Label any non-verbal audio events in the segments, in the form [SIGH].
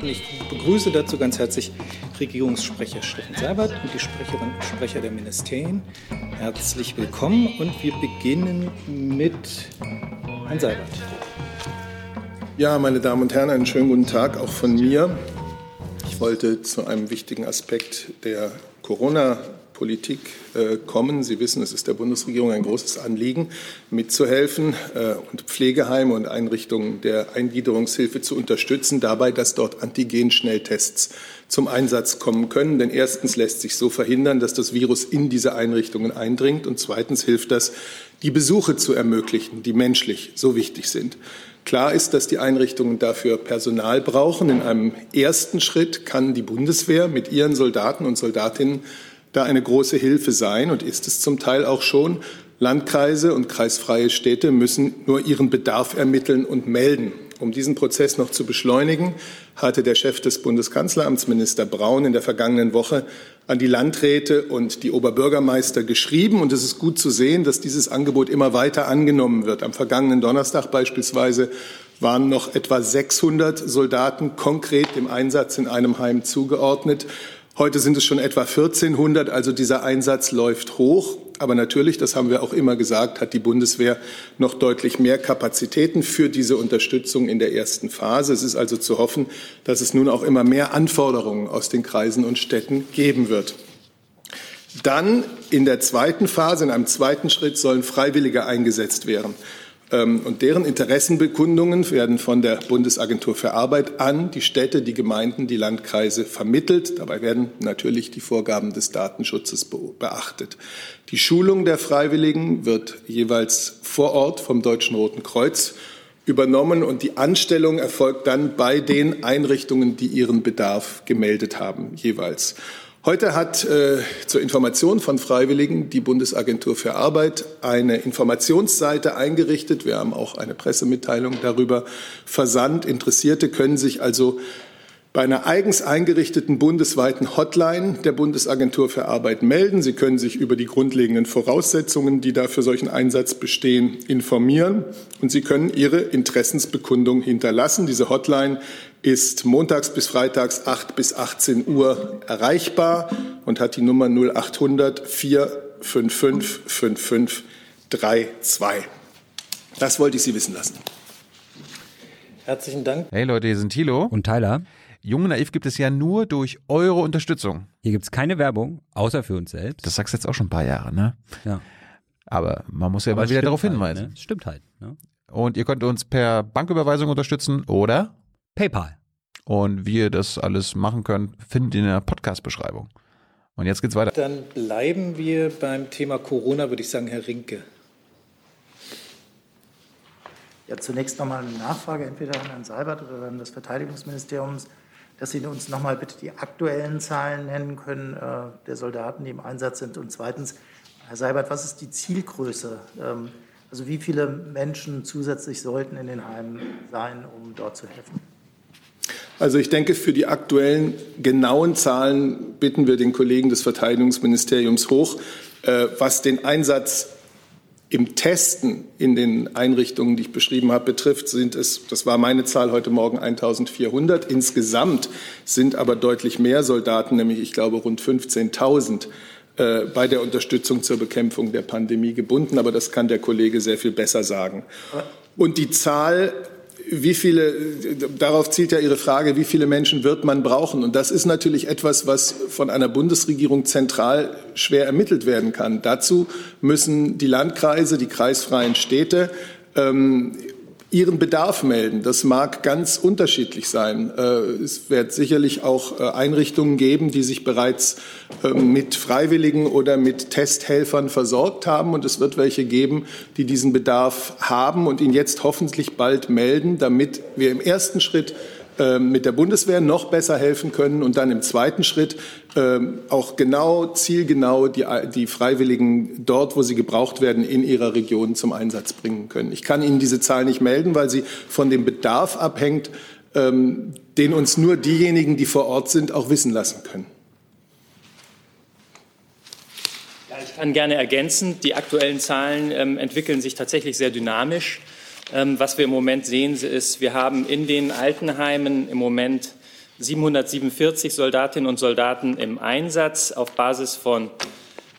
Und ich begrüße dazu ganz herzlich Regierungssprecher Steffen Seibert und die Sprecherinnen und Sprecher der Ministerien. Herzlich willkommen und wir beginnen mit Herrn Seibert. Ja, meine Damen und Herren, einen schönen guten Tag auch von mir. Ich wollte zu einem wichtigen Aspekt der Corona- Politik äh, kommen. Sie wissen, es ist der Bundesregierung ein großes Anliegen, mitzuhelfen äh, und Pflegeheime und Einrichtungen der Eingliederungshilfe zu unterstützen, dabei, dass dort Antigen-Schnelltests zum Einsatz kommen können. Denn erstens lässt sich so verhindern, dass das Virus in diese Einrichtungen eindringt und zweitens hilft das, die Besuche zu ermöglichen, die menschlich so wichtig sind. Klar ist, dass die Einrichtungen dafür Personal brauchen. In einem ersten Schritt kann die Bundeswehr mit ihren Soldaten und Soldatinnen da eine große Hilfe sein und ist es zum Teil auch schon. Landkreise und kreisfreie Städte müssen nur ihren Bedarf ermitteln und melden. Um diesen Prozess noch zu beschleunigen, hatte der Chef des Bundeskanzleramts, Minister Braun, in der vergangenen Woche an die Landräte und die Oberbürgermeister geschrieben. Und es ist gut zu sehen, dass dieses Angebot immer weiter angenommen wird. Am vergangenen Donnerstag beispielsweise waren noch etwa 600 Soldaten konkret dem Einsatz in einem Heim zugeordnet. Heute sind es schon etwa 1400, also dieser Einsatz läuft hoch. Aber natürlich, das haben wir auch immer gesagt, hat die Bundeswehr noch deutlich mehr Kapazitäten für diese Unterstützung in der ersten Phase. Es ist also zu hoffen, dass es nun auch immer mehr Anforderungen aus den Kreisen und Städten geben wird. Dann in der zweiten Phase, in einem zweiten Schritt, sollen Freiwillige eingesetzt werden. Ähm, und deren Interessenbekundungen werden von der Bundesagentur für Arbeit an die Städte, die Gemeinden, die Landkreise vermittelt. Dabei werden natürlich die Vorgaben des Datenschutzes beachtet. Die Schulung der Freiwilligen wird jeweils vor Ort vom Deutschen Roten Kreuz übernommen und die Anstellung erfolgt dann bei den Einrichtungen, die ihren Bedarf gemeldet haben, jeweils. Heute hat äh, zur Information von Freiwilligen die Bundesagentur für Arbeit eine Informationsseite eingerichtet. Wir haben auch eine Pressemitteilung darüber versandt. Interessierte können sich also bei einer eigens eingerichteten bundesweiten Hotline der Bundesagentur für Arbeit melden. Sie können sich über die grundlegenden Voraussetzungen, die da für solchen Einsatz bestehen, informieren und Sie können Ihre Interessensbekundung hinterlassen. Diese Hotline ist montags bis freitags 8 bis 18 Uhr erreichbar und hat die Nummer 0800 455 5532. Das wollte ich Sie wissen lassen. Herzlichen Dank. Hey Leute, hier sind Thilo und Tyler. Jung und Naiv gibt es ja nur durch eure Unterstützung. Hier gibt es keine Werbung, außer für uns selbst. Das sagst du jetzt auch schon ein paar Jahre, ne? Ja. Aber man muss ja Aber mal wieder darauf halt, hinweisen. Ne? Stimmt halt. Ne? Und ihr könnt uns per Banküberweisung unterstützen oder PayPal. Und wie ihr das alles machen könnt, findet ihr in der Podcast-Beschreibung. Und jetzt geht's weiter. Dann bleiben wir beim Thema Corona, würde ich sagen, Herr Rinke. Ja, zunächst nochmal eine Nachfrage, entweder an Herrn Seibert oder an das Verteidigungsministerium dass Sie uns noch mal bitte die aktuellen Zahlen nennen können äh, der Soldaten, die im Einsatz sind. Und zweitens, Herr Seibert, was ist die Zielgröße? Ähm, also wie viele Menschen zusätzlich sollten in den Heimen sein, um dort zu helfen? Also ich denke, für die aktuellen genauen Zahlen bitten wir den Kollegen des Verteidigungsministeriums hoch, äh, was den Einsatz im Testen in den Einrichtungen, die ich beschrieben habe, betrifft, sind es, das war meine Zahl heute Morgen, 1400. Insgesamt sind aber deutlich mehr Soldaten, nämlich ich glaube rund 15.000 äh, bei der Unterstützung zur Bekämpfung der Pandemie gebunden. Aber das kann der Kollege sehr viel besser sagen. Und die Zahl wie viele, darauf zielt ja Ihre Frage, wie viele Menschen wird man brauchen? Und das ist natürlich etwas, was von einer Bundesregierung zentral schwer ermittelt werden kann. Dazu müssen die Landkreise, die kreisfreien Städte ähm, ihren Bedarf melden. Das mag ganz unterschiedlich sein. Äh, es wird sicherlich auch äh, Einrichtungen geben, die sich bereits ähm, mit Freiwilligen oder mit Testhelfern versorgt haben. Und es wird welche geben, die diesen Bedarf haben und ihn jetzt hoffentlich bald melden, damit wir im ersten Schritt mit der Bundeswehr noch besser helfen können und dann im zweiten Schritt ähm, auch genau, zielgenau die, die Freiwilligen dort, wo sie gebraucht werden, in ihrer Region zum Einsatz bringen können. Ich kann Ihnen diese Zahl nicht melden, weil sie von dem Bedarf abhängt, ähm, den uns nur diejenigen, die vor Ort sind, auch wissen lassen können. ich kann gerne ergänzen. Die aktuellen Zahlen ähm, entwickeln sich tatsächlich sehr dynamisch. Ähm, was wir im Moment sehen, ist, wir haben in den Altenheimen im Moment 747 Soldatinnen und Soldaten im Einsatz auf Basis von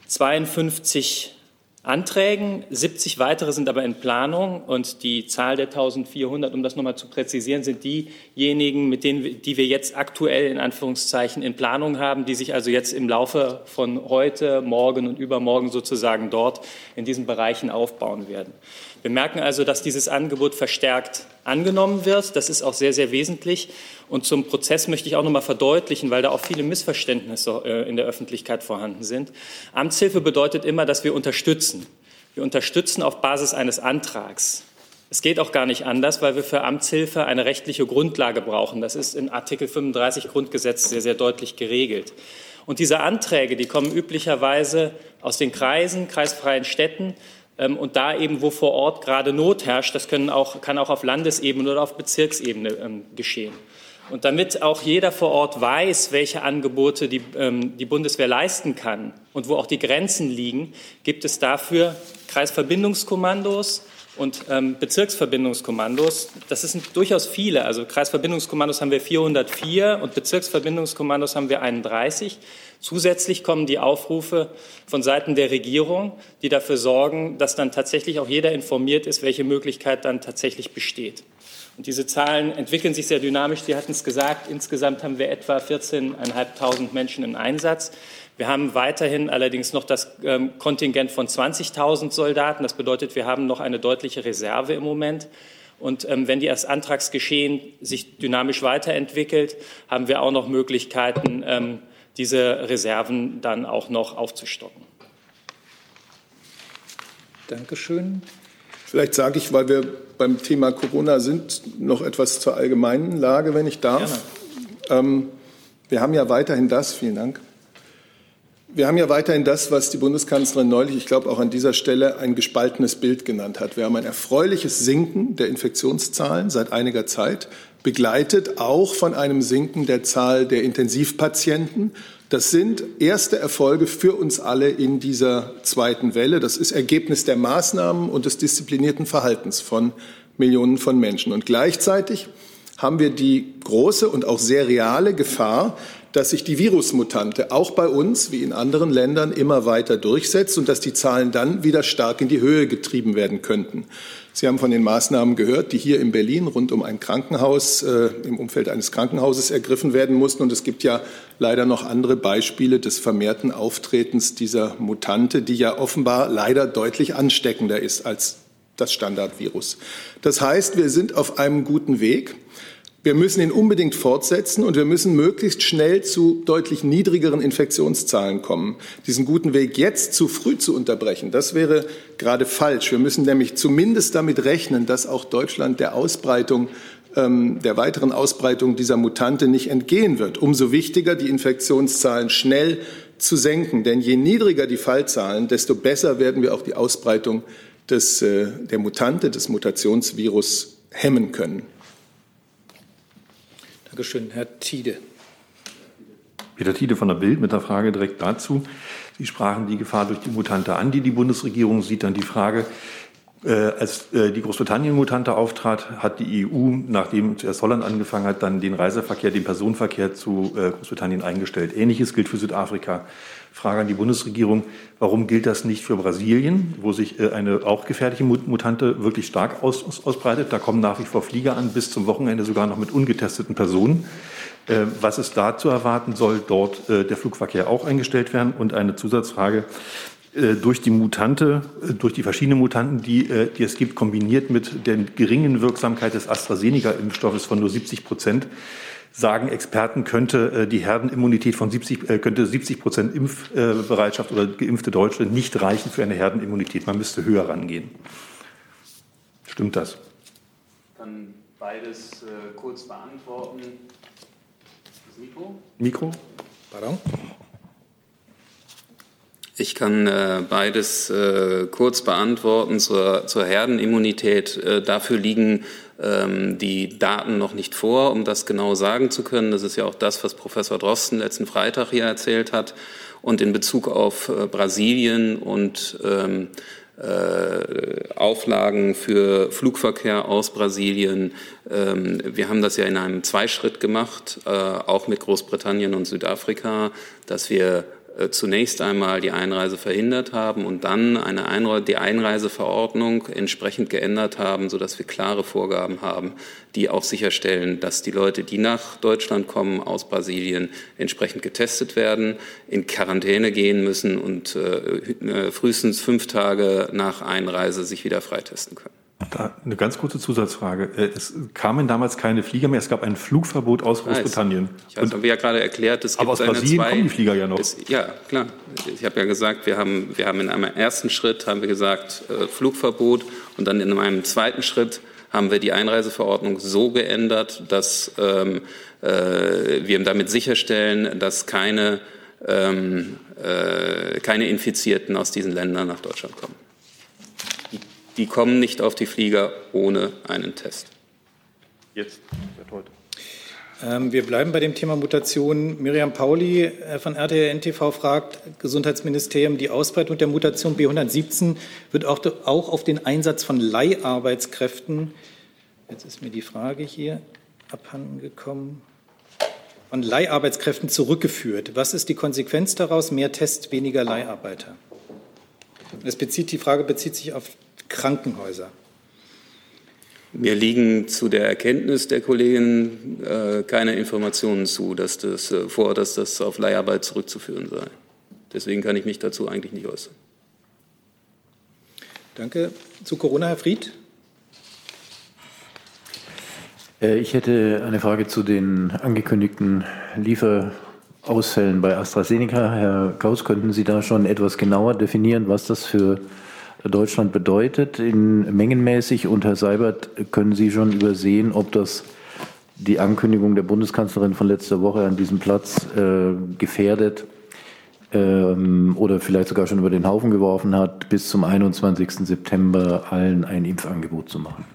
52 Anträgen. 70 weitere sind aber in Planung und die Zahl der 1400, um das nochmal zu präzisieren, sind diejenigen, mit denen die wir jetzt aktuell in Anführungszeichen in Planung haben, die sich also jetzt im Laufe von heute, morgen und übermorgen sozusagen dort in diesen Bereichen aufbauen werden. Wir merken also, dass dieses Angebot verstärkt angenommen wird. Das ist auch sehr, sehr wesentlich. Und zum Prozess möchte ich auch noch mal verdeutlichen, weil da auch viele Missverständnisse äh, in der Öffentlichkeit vorhanden sind. Amtshilfe bedeutet immer, dass wir unterstützen. Wir unterstützen auf Basis eines Antrags. Es geht auch gar nicht anders, weil wir für Amtshilfe eine rechtliche Grundlage brauchen. Das ist in Artikel 35 Grundgesetz sehr, sehr deutlich geregelt. Und diese Anträge, die kommen üblicherweise aus den Kreisen, kreisfreien Städten, und da eben, wo vor Ort gerade Not herrscht, das können auch, kann auch auf Landesebene oder auf Bezirksebene ähm, geschehen. Und damit auch jeder vor Ort weiß, welche Angebote die, ähm, die Bundeswehr leisten kann und wo auch die Grenzen liegen, gibt es dafür Kreisverbindungskommandos und ähm, Bezirksverbindungskommandos. Das sind durchaus viele. Also Kreisverbindungskommandos haben wir 404 und Bezirksverbindungskommandos haben wir 31. Zusätzlich kommen die Aufrufe von Seiten der Regierung, die dafür sorgen, dass dann tatsächlich auch jeder informiert ist, welche Möglichkeit dann tatsächlich besteht. Und diese Zahlen entwickeln sich sehr dynamisch. Sie hatten es gesagt, insgesamt haben wir etwa 14.500 Menschen im Einsatz. Wir haben weiterhin allerdings noch das ähm, Kontingent von 20.000 Soldaten. Das bedeutet, wir haben noch eine deutliche Reserve im Moment. Und ähm, wenn die das Antragsgeschehen sich dynamisch weiterentwickelt, haben wir auch noch Möglichkeiten, ähm, diese Reserven dann auch noch aufzustocken. Dankeschön. Vielleicht sage ich, weil wir beim Thema Corona sind, noch etwas zur allgemeinen Lage, wenn ich darf. Ähm, wir haben ja weiterhin das, vielen Dank. Wir haben ja weiterhin das, was die Bundeskanzlerin neulich, ich glaube auch an dieser Stelle, ein gespaltenes Bild genannt hat. Wir haben ein erfreuliches Sinken der Infektionszahlen seit einiger Zeit begleitet auch von einem Sinken der Zahl der Intensivpatienten. Das sind erste Erfolge für uns alle in dieser zweiten Welle. Das ist Ergebnis der Maßnahmen und des disziplinierten Verhaltens von Millionen von Menschen. Und gleichzeitig haben wir die große und auch sehr reale Gefahr, dass sich die Virusmutante auch bei uns wie in anderen Ländern immer weiter durchsetzt und dass die Zahlen dann wieder stark in die Höhe getrieben werden könnten. Sie haben von den Maßnahmen gehört, die hier in Berlin rund um ein Krankenhaus, äh, im Umfeld eines Krankenhauses ergriffen werden mussten. Und es gibt ja leider noch andere Beispiele des vermehrten Auftretens dieser Mutante, die ja offenbar leider deutlich ansteckender ist als das Standardvirus. Das heißt, wir sind auf einem guten Weg. Wir müssen ihn unbedingt fortsetzen und wir müssen möglichst schnell zu deutlich niedrigeren Infektionszahlen kommen. Diesen guten Weg jetzt zu früh zu unterbrechen, das wäre gerade falsch. Wir müssen nämlich zumindest damit rechnen, dass auch Deutschland der Ausbreitung ähm, der weiteren Ausbreitung dieser Mutante nicht entgehen wird. Umso wichtiger, die Infektionszahlen schnell zu senken. Denn je niedriger die Fallzahlen, desto besser werden wir auch die Ausbreitung des, äh, der Mutante, des Mutationsvirus hemmen können. Dankeschön. Herr Tiede. Peter Tiede von der Bild mit der Frage direkt dazu. Sie sprachen die Gefahr durch die Mutante an, die die Bundesregierung sieht. Dann die Frage, als äh, die Großbritannien-Mutante auftrat, hat die EU, nachdem zuerst Holland angefangen hat, dann den Reiseverkehr, den Personenverkehr zu äh, Großbritannien eingestellt. Ähnliches gilt für Südafrika. Frage an die Bundesregierung, warum gilt das nicht für Brasilien, wo sich äh, eine auch gefährliche Mutante wirklich stark aus, aus, ausbreitet? Da kommen nach wie vor Flieger an, bis zum Wochenende sogar noch mit ungetesteten Personen. Äh, was ist da zu erwarten? Soll dort äh, der Flugverkehr auch eingestellt werden? Und eine Zusatzfrage. Durch die Mutante, durch die verschiedenen Mutanten, die, die es gibt, kombiniert mit der geringen Wirksamkeit des AstraZeneca-Impfstoffes von nur 70 Prozent, sagen Experten, könnte äh, die Herdenimmunität von 70, äh, könnte 70 Prozent Impfbereitschaft oder geimpfte Deutsche nicht reichen für eine Herdenimmunität. Man müsste höher rangehen. Stimmt das? Ich kann beides äh, kurz beantworten. Das Mikro? Mikro? Pardon? Ich kann äh, beides äh, kurz beantworten zur, zur Herdenimmunität. Äh, dafür liegen ähm, die Daten noch nicht vor, um das genau sagen zu können. Das ist ja auch das, was Professor Drosten letzten Freitag hier erzählt hat. Und in Bezug auf äh, Brasilien und ähm, äh, Auflagen für Flugverkehr aus Brasilien. Ähm, wir haben das ja in einem Zweischritt gemacht, äh, auch mit Großbritannien und Südafrika, dass wir zunächst einmal die Einreise verhindert haben und dann eine Einre die Einreiseverordnung entsprechend geändert haben, sodass wir klare Vorgaben haben, die auch sicherstellen, dass die Leute, die nach Deutschland kommen aus Brasilien, entsprechend getestet werden, in Quarantäne gehen müssen und äh, äh frühestens fünf Tage nach Einreise sich wieder freitesten können. Da eine ganz kurze Zusatzfrage. Äh, es kamen damals keine Flieger mehr. Es gab ein Flugverbot aus Großbritannien. Ich habe ja gerade erklärt, es gibt aber aus Brasilien zwei, kommen die Flieger ja noch. Es, ja, klar. Ich habe ja gesagt, wir haben, wir haben in einem ersten Schritt haben wir gesagt äh, Flugverbot und dann in einem zweiten Schritt haben wir die Einreiseverordnung so geändert, dass ähm, äh, wir damit sicherstellen, dass keine, ähm, äh, keine Infizierten aus diesen Ländern nach Deutschland kommen die kommen nicht auf die Flieger ohne einen Test. Jetzt, ähm, wir bleiben bei dem Thema Mutation. Miriam Pauli äh, von RTL NTV fragt, Gesundheitsministerium, die Ausbreitung der Mutation B117 wird auch, auch auf den Einsatz von Leiharbeitskräften, jetzt ist mir die Frage hier abhanden gekommen, von Leiharbeitskräften zurückgeführt. Was ist die Konsequenz daraus? Mehr Tests, weniger Leiharbeiter. Das bezieht, die Frage bezieht sich auf Krankenhäuser. Mir liegen zu der Erkenntnis der Kollegin äh, keine Informationen zu, dass das, äh, vor, dass das auf Leiharbeit zurückzuführen sei. Deswegen kann ich mich dazu eigentlich nicht äußern. Danke. Zu Corona, Herr Fried. Äh, ich hätte eine Frage zu den angekündigten Lieferausfällen bei AstraZeneca. Herr Gauss, könnten Sie da schon etwas genauer definieren, was das für Deutschland bedeutet, in mengenmäßig. Und Herr Seibert, können Sie schon übersehen, ob das die Ankündigung der Bundeskanzlerin von letzter Woche an diesem Platz äh, gefährdet ähm, oder vielleicht sogar schon über den Haufen geworfen hat, bis zum 21. September allen ein Impfangebot zu machen?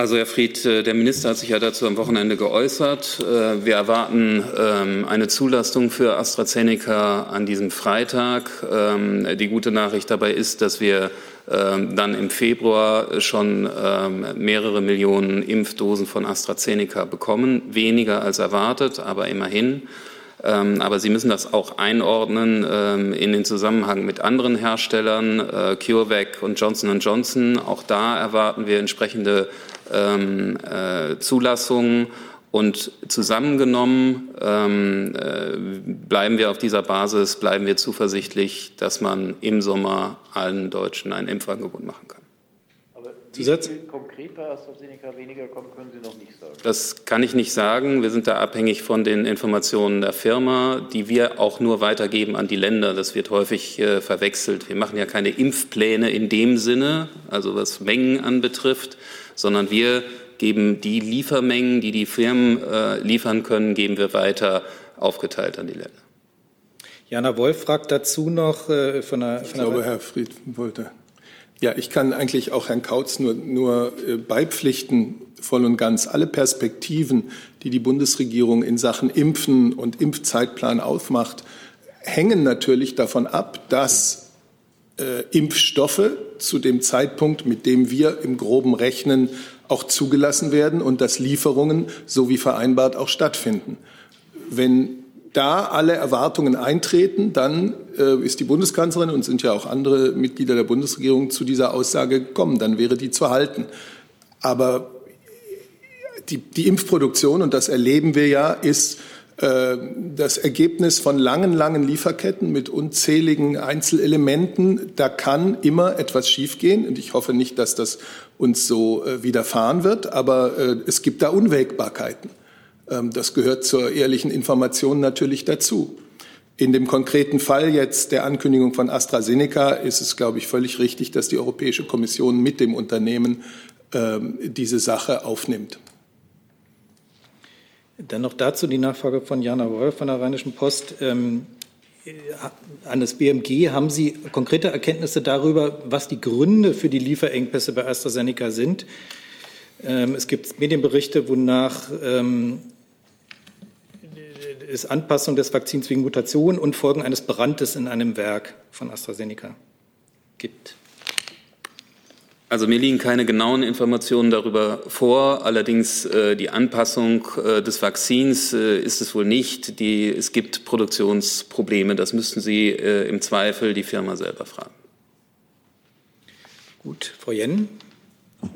Also Herr Fried, äh, der Minister hat sich ja dazu am Wochenende geäußert. Äh, wir erwarten ähm, eine Zulassung für AstraZeneca an diesem Freitag. Ähm, die gute Nachricht dabei ist, dass wir ähm, dann im Februar schon mehrere Millionen Impfdosen von AstraZeneca bekommen. Weniger als erwartet, aber immerhin. Aber Sie müssen das auch einordnen in den Zusammenhang mit anderen Herstellern, äh, CureVac und Johnson Johnson. Auch da erwarten wir entsprechende ähm, äh, Zulassungen. Und zusammengenommen ähm, äh, bleiben wir auf dieser Basis, bleiben wir zuversichtlich, dass man im Sommer allen Deutschen ein Impfangebot machen kann. Aber wie viel konkret bei AstraZeneca weniger kommen, können Sie noch nicht sagen. Das kann ich nicht sagen. Wir sind da abhängig von den Informationen der Firma, die wir auch nur weitergeben an die Länder. Das wird häufig äh, verwechselt. Wir machen ja keine Impfpläne in dem Sinne, also was Mengen anbetrifft, sondern wir geben die Liefermengen, die die Firmen äh, liefern können, geben wir weiter aufgeteilt an die Länder. Jana Wolf fragt dazu noch äh, von der. Von ich glaube, Herr Fried wollte. Ja, ich kann eigentlich auch Herrn Kautz nur, nur äh, beipflichten, voll und ganz. Alle Perspektiven, die die Bundesregierung in Sachen Impfen und Impfzeitplan aufmacht, hängen natürlich davon ab, dass äh, Impfstoffe zu dem Zeitpunkt, mit dem wir im groben rechnen, auch zugelassen werden und dass Lieferungen so wie vereinbart auch stattfinden. Wenn da alle Erwartungen eintreten, dann ist die Bundeskanzlerin und sind ja auch andere Mitglieder der Bundesregierung zu dieser Aussage gekommen. Dann wäre die zu halten. Aber die, die Impfproduktion, und das erleben wir ja, ist äh, das Ergebnis von langen, langen Lieferketten mit unzähligen Einzelelementen. Da kann immer etwas schiefgehen und ich hoffe nicht, dass das uns so äh, widerfahren wird, aber äh, es gibt da Unwägbarkeiten. Ähm, das gehört zur ehrlichen Information natürlich dazu. In dem konkreten Fall jetzt der Ankündigung von AstraZeneca ist es, glaube ich, völlig richtig, dass die Europäische Kommission mit dem Unternehmen ähm, diese Sache aufnimmt. Dann noch dazu die Nachfrage von Jana Wolf von der Rheinischen Post. Ähm, an das BMG haben Sie konkrete Erkenntnisse darüber, was die Gründe für die Lieferengpässe bei AstraZeneca sind? Ähm, es gibt Medienberichte, wonach es Anpassung des Vakzins wegen Mutation und Folgen eines Brandes in einem Werk von AstraZeneca gibt. Also mir liegen keine genauen Informationen darüber vor. Allerdings äh, die Anpassung äh, des Vakzins äh, ist es wohl nicht. Die, es gibt Produktionsprobleme. Das müssten Sie äh, im Zweifel die Firma selber fragen. Gut, Frau Jennen.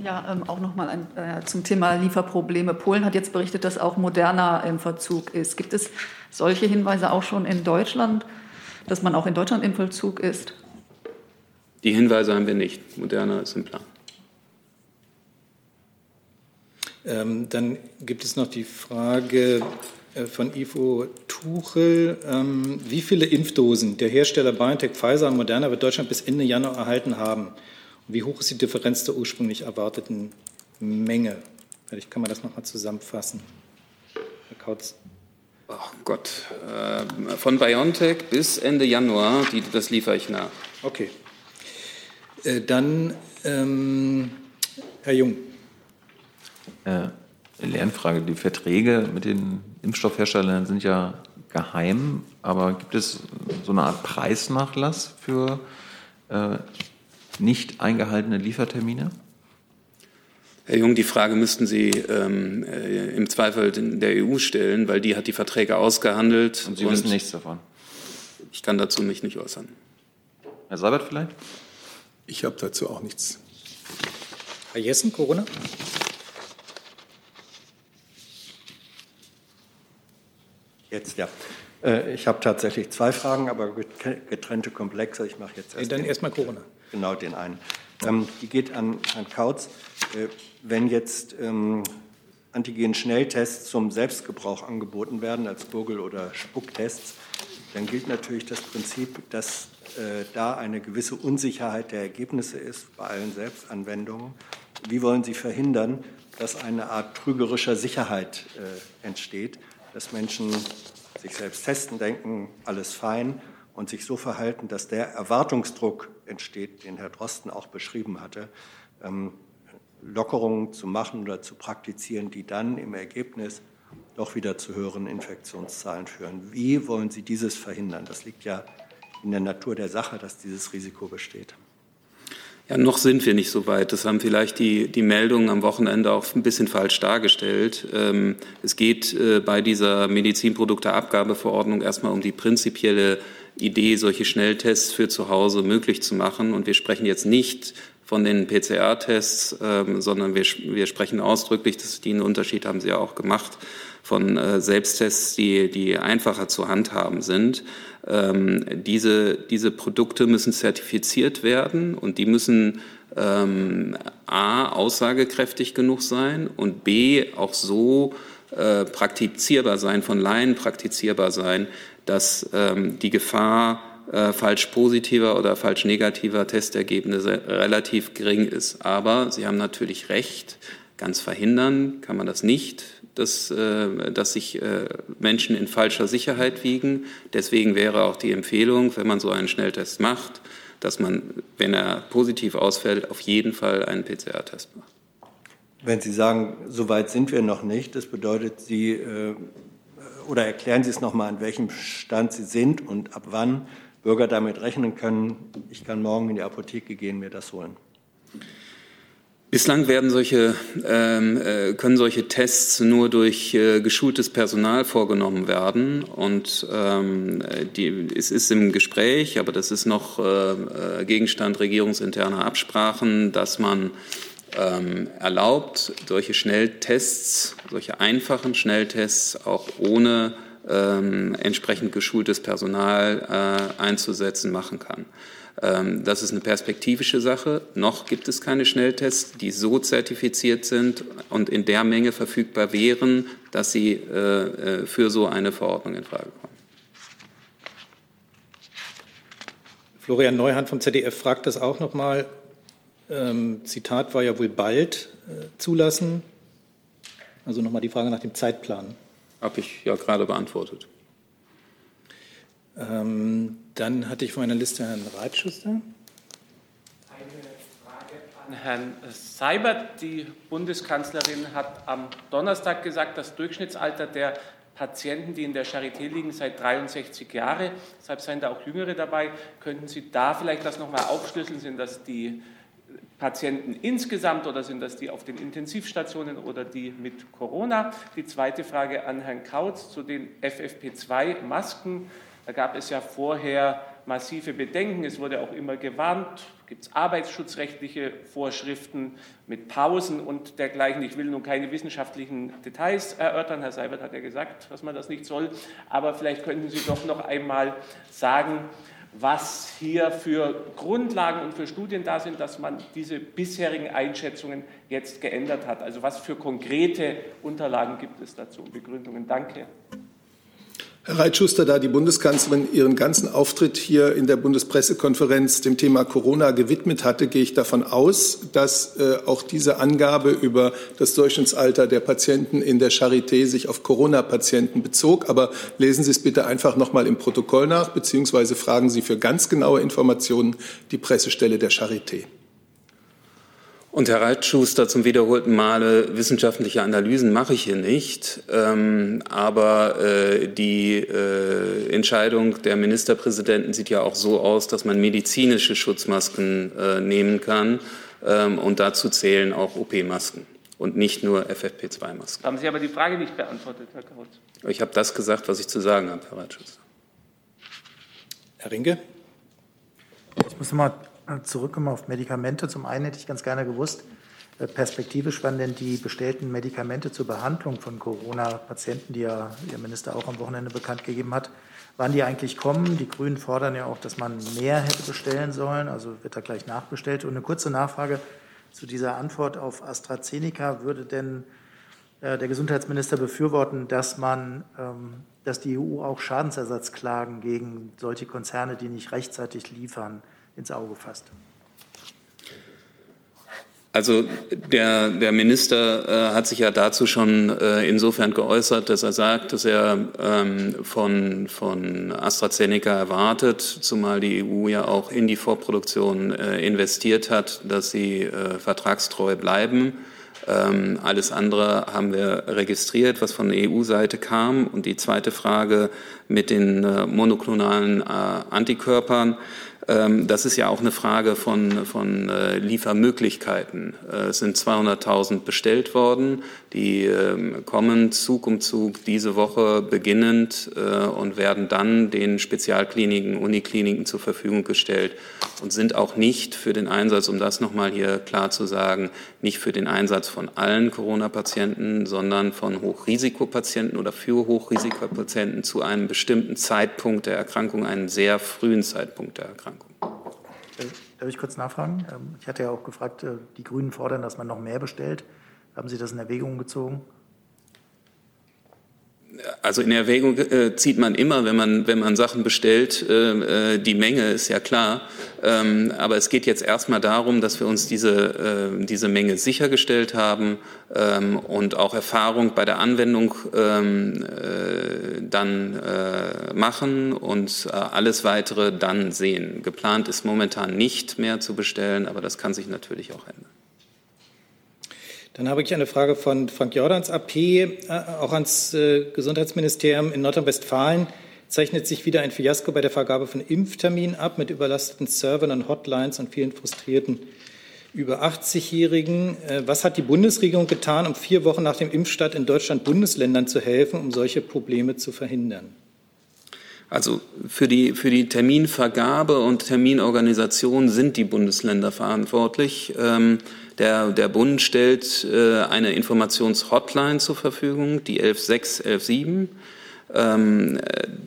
Ja, ähm, auch noch mal äh, zum Thema Lieferprobleme. Polen hat jetzt berichtet, dass auch Moderna im Verzug ist. Gibt es solche Hinweise auch schon in Deutschland, dass man auch in Deutschland im Vollzug ist? Die Hinweise haben wir nicht. Moderna ist im Plan. Ähm, dann gibt es noch die Frage äh, von Ivo Tuchel. Ähm, wie viele Impfdosen der Hersteller BioNTech, Pfizer und Moderna wird Deutschland bis Ende Januar erhalten haben? Wie hoch ist die Differenz der ursprünglich erwarteten Menge? Vielleicht kann man das noch mal zusammenfassen. Herr Kautz. Oh Gott, äh, von BioNTech bis Ende Januar, die, das liefere ich nach. Okay. Äh, dann ähm, Herr Jung. Äh, Lernfrage. Die Verträge mit den Impfstoffherstellern sind ja geheim, aber gibt es so eine Art Preisnachlass für äh, nicht eingehaltene Liefertermine? Herr Jung, die Frage müssten Sie ähm, äh, im Zweifel der EU stellen, weil die hat die Verträge ausgehandelt. Und Sie und wissen nichts davon? Ich kann dazu mich nicht äußern. Herr Seibert vielleicht? Ich habe dazu auch nichts. Herr Jessen, Corona? Jetzt, ja. Äh, ich habe tatsächlich zwei Fragen, aber getrennte Komplexe. Ich mache jetzt erst. Dann erstmal Corona. Genau, den einen. Ähm, die geht an Herrn Kautz. Äh, wenn jetzt ähm, Antigen-Schnelltests zum Selbstgebrauch angeboten werden, als Gurgel- oder Spucktests, dann gilt natürlich das Prinzip, dass äh, da eine gewisse Unsicherheit der Ergebnisse ist bei allen Selbstanwendungen. Wie wollen Sie verhindern, dass eine Art trügerischer Sicherheit entsteht, dass Menschen sich selbst testen, denken, alles fein und sich so verhalten, dass der Erwartungsdruck entsteht, den Herr Drosten auch beschrieben hatte, ähm, Lockerungen zu machen oder zu praktizieren, die dann im Ergebnis doch wieder zu höheren Infektionszahlen führen. Wie wollen Sie dieses verhindern? Das liegt ja in der Natur der Sache, dass dieses Risiko besteht. Ja, noch sind wir nicht so weit. Das haben vielleicht die, die Meldungen am Wochenende auch ein bisschen falsch dargestellt. Ähm, es geht äh, bei dieser Medizinprodukteabgabeverordnung erstmal um die prinzipielle Idee, solche Schnelltests für zu Hause möglich zu machen. Und wir sprechen jetzt nicht von den PCR-Tests, ähm, sondern wir, wir sprechen ausdrücklich, dass die einen Unterschied haben Sie ja auch gemacht, von äh, Selbsttests, die, die einfacher zu handhaben sind. Ähm, diese, diese Produkte müssen zertifiziert werden und die müssen ähm, a aussagekräftig genug sein und b auch so äh, praktizierbar sein, von Laien praktizierbar sein, dass ähm, die Gefahr äh, falsch positiver oder falsch negativer Testergebnisse relativ gering ist. Aber Sie haben natürlich recht, ganz verhindern kann man das nicht dass, äh, dass sich äh, Menschen in falscher Sicherheit wiegen. Deswegen wäre auch die Empfehlung, wenn man so einen Schnelltest macht, dass man, wenn er positiv ausfällt, auf jeden Fall einen PCR-Test macht. Wenn Sie sagen, so weit sind wir noch nicht, das bedeutet, Sie äh, oder erklären Sie es nochmal, an welchem Stand Sie sind und ab wann Bürger damit rechnen können, ich kann morgen in die Apotheke gehen, mir das holen. Bislang werden solche, ähm, äh, können solche Tests nur durch äh, geschultes Personal vorgenommen werden. Und ähm, die, es ist im Gespräch, aber das ist noch äh, äh Gegenstand regierungsinterner Absprachen, dass man ähm, erlaubt, solche Schnelltests, solche einfachen Schnelltests auch ohne ähm, entsprechend geschultes Personal äh, einzusetzen, machen kann. Ähm, das ist eine perspektivische Sache. Noch gibt es keine Schnelltests, die so zertifiziert sind und in der Menge verfügbar wären, dass sie äh, äh, für so eine Verordnung in Frage kommen. Florian Neuhan vom ZDF fragt das auch noch mal. Ähm, Zitat war ja wohl bald äh, zulassen. Also noch mal die Frage nach dem Zeitplan. Habe ich ja gerade beantwortet. Ähm, dann hatte ich von meiner Liste Herrn Reitschuster. Eine Frage an Herrn Seibert. Die Bundeskanzlerin hat am Donnerstag gesagt, das Durchschnittsalter der Patienten, die in der Charité liegen, seit 63 Jahren. Deshalb seien da auch Jüngere dabei. Könnten Sie da vielleicht das nochmal aufschlüsseln? Sind das die Patienten insgesamt oder sind das die auf den Intensivstationen oder die mit Corona? Die zweite Frage an Herrn Kautz zu den FFP2-Masken. Da gab es ja vorher massive Bedenken. Es wurde auch immer gewarnt. Gibt es arbeitsschutzrechtliche Vorschriften mit Pausen und dergleichen? Ich will nun keine wissenschaftlichen Details erörtern. Herr Seibert hat ja gesagt, dass man das nicht soll. Aber vielleicht könnten Sie doch noch einmal sagen, was hier für Grundlagen und für Studien da sind, dass man diese bisherigen Einschätzungen jetzt geändert hat. Also was für konkrete Unterlagen gibt es dazu und Begründungen? Danke. Herr Reitschuster, da die Bundeskanzlerin ihren ganzen Auftritt hier in der Bundespressekonferenz dem Thema Corona gewidmet hatte, gehe ich davon aus, dass äh, auch diese Angabe über das Durchschnittsalter der Patienten in der Charité sich auf Corona-Patienten bezog. Aber lesen Sie es bitte einfach noch mal im Protokoll nach, beziehungsweise fragen Sie für ganz genaue Informationen die Pressestelle der Charité. Und Herr Reitschuster, zum wiederholten Male wissenschaftliche Analysen mache ich hier nicht. Ähm, aber äh, die äh, Entscheidung der Ministerpräsidenten sieht ja auch so aus, dass man medizinische Schutzmasken äh, nehmen kann. Ähm, und dazu zählen auch OP-Masken und nicht nur FFP2-Masken. Haben Sie aber die Frage nicht beantwortet, Herr Kautz. Ich habe das gesagt, was ich zu sagen habe, Herr Reitschuster. Herr Rinke? Ich muss mal zurückkommen auf Medikamente. Zum einen hätte ich ganz gerne gewusst, äh, perspektivisch, wann denn die bestellten Medikamente zur Behandlung von Corona-Patienten, die ja Ihr Minister auch am Wochenende bekannt gegeben hat, wann die eigentlich kommen. Die Grünen fordern ja auch, dass man mehr hätte bestellen sollen, also wird da gleich nachbestellt. Und eine kurze Nachfrage zu dieser Antwort auf AstraZeneca. Würde denn äh, der Gesundheitsminister befürworten, dass man, ähm, dass die EU auch Schadensersatzklagen gegen solche Konzerne, die nicht rechtzeitig liefern, ins Auge fasst? Also der, der Minister äh, hat sich ja dazu schon äh, insofern geäußert, dass er sagt, dass er ähm, von, von AstraZeneca erwartet, zumal die EU ja auch in die Vorproduktion äh, investiert hat, dass sie äh, vertragstreu bleiben. Ähm, alles andere haben wir registriert, was von der EU-Seite kam. Und die zweite Frage mit den äh, monoklonalen äh, Antikörpern. Ähm, das ist ja auch eine Frage von, von äh, Liefermöglichkeiten. Äh, es sind 200.000 bestellt worden. Die ähm, kommen Zug um Zug diese Woche beginnend äh, und werden dann den Spezialkliniken, Unikliniken zur Verfügung gestellt und sind auch nicht für den Einsatz, um das nochmal hier klar zu sagen, nicht für den Einsatz von allen Corona-Patienten, sondern von Hochrisikopatienten oder für Hochrisikopatienten zu einem bestimmten Zeitpunkt der Erkrankung, einen sehr frühen Zeitpunkt der Erkrankung. Darf ich kurz nachfragen? Ähm, ich hatte ja auch gefragt, äh, die Grünen fordern, dass man noch mehr bestellt. Haben Sie das in Erwägung gezogen? Also in Erwägung äh, zieht man immer, wenn man, wenn man Sachen bestellt, äh, äh, die Menge ist ja klar. Ähm, aber es geht jetzt erstmal darum, dass wir uns diese, äh, diese Menge sichergestellt haben ähm, und auch Erfahrung bei der Anwendung ähm, äh, dann äh, machen und alles weitere dann sehen. Geplant ist momentan nicht mehr zu bestellen, aber das kann sich natürlich auch ändern. Dann habe ich eine Frage von Frank Jordans AP, äh, auch ans äh, Gesundheitsministerium in Nordrhein-Westfalen. Zeichnet sich wieder ein Fiasko bei der Vergabe von Impfterminen ab mit überlasteten Servern und Hotlines und vielen frustrierten über 80-Jährigen. Äh, was hat die Bundesregierung getan, um vier Wochen nach dem Impfstart in Deutschland Bundesländern zu helfen, um solche Probleme zu verhindern? Also für die, für die Terminvergabe und Terminorganisation sind die Bundesländer verantwortlich. Ähm, der, der Bund stellt äh, eine Informationshotline zur Verfügung, die 11.6, 11.7. Ähm,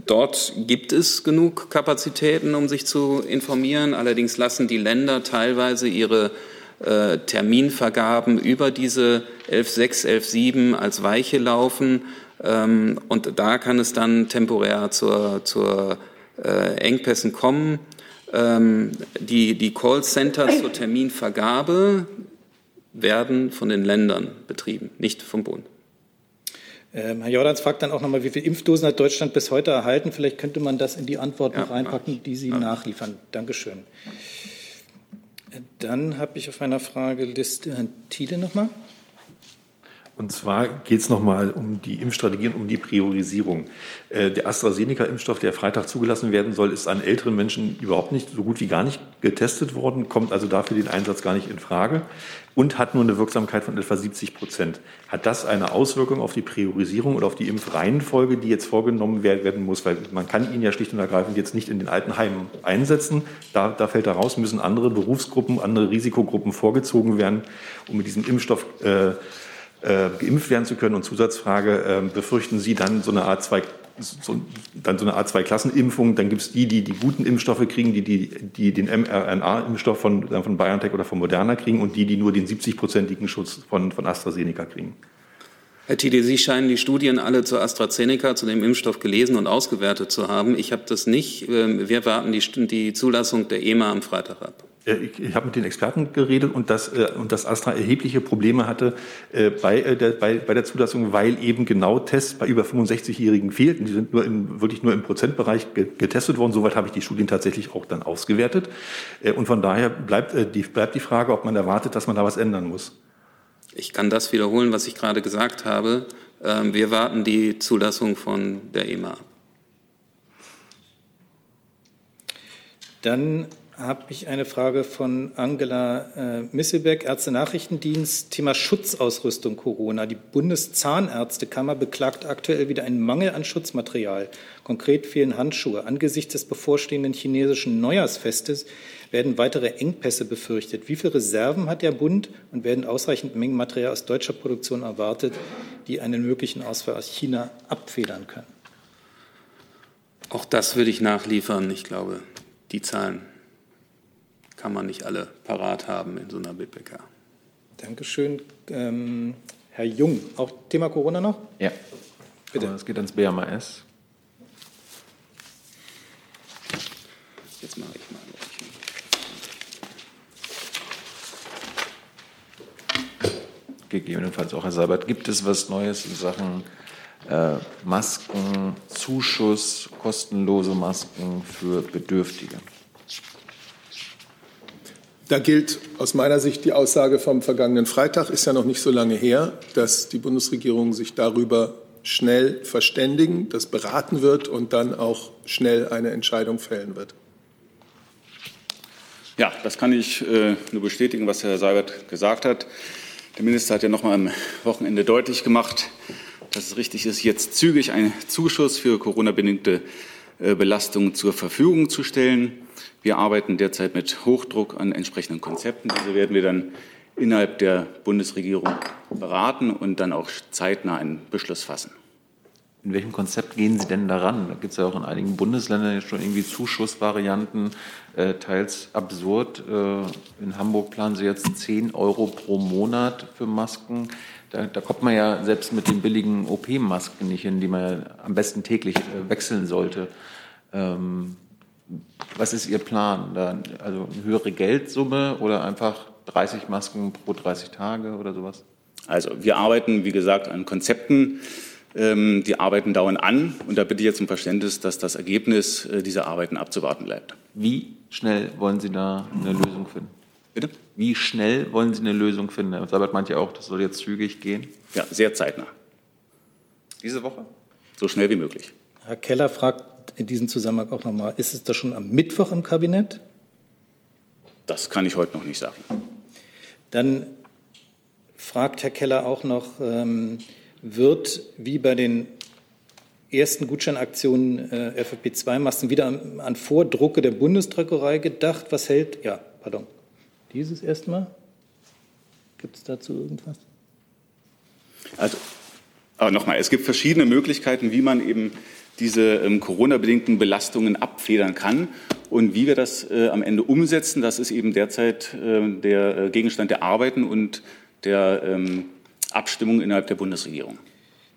dort gibt es genug Kapazitäten, um sich zu informieren. Allerdings lassen die Länder teilweise ihre äh, Terminvergaben über diese 11.6, 11.7 als Weiche laufen. Ähm, und da kann es dann temporär zur, zur äh, Engpässen kommen. Ähm, die, die Callcenter zur Terminvergabe werden von den Ländern betrieben, nicht vom Bund. Ähm, Herr Jordans fragt dann auch nochmal, wie viele Impfdosen hat Deutschland bis heute erhalten? Vielleicht könnte man das in die Antwort ja, noch reinpacken, die Sie ja. nachliefern. Dankeschön. Dann habe ich auf meiner Frageliste Herrn Thiele nochmal. Und zwar geht es nochmal um die Impfstrategie und um die Priorisierung. Äh, der AstraZeneca-Impfstoff, der Freitag zugelassen werden soll, ist an älteren Menschen überhaupt nicht, so gut wie gar nicht getestet worden, kommt also dafür den Einsatz gar nicht in Frage und hat nur eine Wirksamkeit von etwa 70 Prozent. Hat das eine Auswirkung auf die Priorisierung oder auf die Impfreihenfolge, die jetzt vorgenommen werden muss? Weil man kann ihn ja schlicht und ergreifend jetzt nicht in den Altenheimen einsetzen. Da, da fällt er müssen andere Berufsgruppen, andere Risikogruppen vorgezogen werden, um mit diesem Impfstoff äh, äh, geimpft werden zu können. Und Zusatzfrage, äh, befürchten Sie dann so eine Art zwei so, dann so eine Art Zwei-Klassen-Impfung. Dann gibt es die, die die guten Impfstoffe kriegen, die, die, die den mRNA-Impfstoff von, von BioNTech oder von Moderna kriegen und die, die nur den 70-prozentigen Schutz von, von AstraZeneca kriegen. Herr Tide, Sie scheinen die Studien alle zu AstraZeneca, zu dem Impfstoff gelesen und ausgewertet zu haben. Ich habe das nicht. Ähm, wir warten die, die Zulassung der EMA am Freitag ab. Äh, ich, ich habe mit den Experten geredet und dass, äh, und dass Astra erhebliche Probleme hatte äh, bei, äh, der, bei, bei der Zulassung, weil eben genau Tests bei über 65-Jährigen fehlten. Die sind nur im, wirklich nur im Prozentbereich getestet worden. Soweit habe ich die Studien tatsächlich auch dann ausgewertet. Äh, und von daher bleibt, äh, die, bleibt die Frage, ob man erwartet, dass man da was ändern muss. Ich kann das wiederholen, was ich gerade gesagt habe. Ähm, wir warten die Zulassung von der EMA ab. Dann habe ich eine Frage von Angela äh, Misselbeck, Ärzte-Nachrichtendienst, Thema Schutzausrüstung Corona. Die Bundeszahnärztekammer beklagt aktuell wieder einen Mangel an Schutzmaterial. Konkret fehlen Handschuhe. Angesichts des bevorstehenden chinesischen Neujahrsfestes werden weitere Engpässe befürchtet. Wie viele Reserven hat der Bund und werden ausreichend Mengen Material aus deutscher Produktion erwartet, die einen möglichen Ausfall aus China abfedern können? Auch das würde ich nachliefern. Ich glaube, die Zahlen kann man nicht alle parat haben in so einer BPK. Dankeschön. Ähm, Herr Jung, auch Thema Corona noch? Ja. Bitte. Es geht ans BMAS. Jetzt mache ich mal. Gegebenenfalls auch, Herr Seibert, gibt es was Neues in Sachen äh, Masken, Zuschuss, kostenlose Masken für Bedürftige? Da gilt aus meiner Sicht die Aussage vom vergangenen Freitag, ist ja noch nicht so lange her, dass die Bundesregierung sich darüber schnell verständigen, das beraten wird und dann auch schnell eine Entscheidung fällen wird. Ja, das kann ich äh, nur bestätigen, was Herr Seibert gesagt hat. Der Minister hat ja noch mal am Wochenende deutlich gemacht, dass es richtig ist, jetzt zügig einen Zuschuss für Corona-bedingte Belastungen zur Verfügung zu stellen. Wir arbeiten derzeit mit Hochdruck an entsprechenden Konzepten. Diese werden wir dann innerhalb der Bundesregierung beraten und dann auch zeitnah einen Beschluss fassen. In welchem Konzept gehen Sie denn daran? Da gibt es ja auch in einigen Bundesländern schon irgendwie Zuschussvarianten, äh, teils absurd. Äh, in Hamburg planen Sie jetzt 10 Euro pro Monat für Masken. Da, da kommt man ja selbst mit den billigen OP-Masken nicht hin, die man ja am besten täglich äh, wechseln sollte. Ähm, was ist Ihr Plan? Da, also eine höhere Geldsumme oder einfach 30 Masken pro 30 Tage oder sowas? Also wir arbeiten, wie gesagt, an Konzepten. Ähm, die Arbeiten dauern an und da bitte ich jetzt um Verständnis, dass das Ergebnis äh, dieser Arbeiten abzuwarten bleibt. Wie schnell wollen Sie da eine Lösung finden? Bitte? Wie schnell wollen Sie eine Lösung finden? Herr Sabat meint ja auch, das soll jetzt zügig gehen. Ja, sehr zeitnah. Diese Woche? So schnell wie möglich. Herr Keller fragt in diesem Zusammenhang auch nochmal, ist es das schon am Mittwoch im Kabinett? Das kann ich heute noch nicht sagen. Dann fragt Herr Keller auch noch, ähm, wird wie bei den ersten Gutscheinaktionen äh, FFP2-Masken wieder an, an, Vordrucke der Bundesdruckerei gedacht? Was hält, ja, pardon, dieses erstmal? Gibt es dazu irgendwas? Also, aber nochmal, es gibt verschiedene Möglichkeiten, wie man eben diese ähm, Corona-bedingten Belastungen abfedern kann. Und wie wir das äh, am Ende umsetzen, das ist eben derzeit äh, der äh, Gegenstand der Arbeiten und der ähm, Abstimmung innerhalb der Bundesregierung.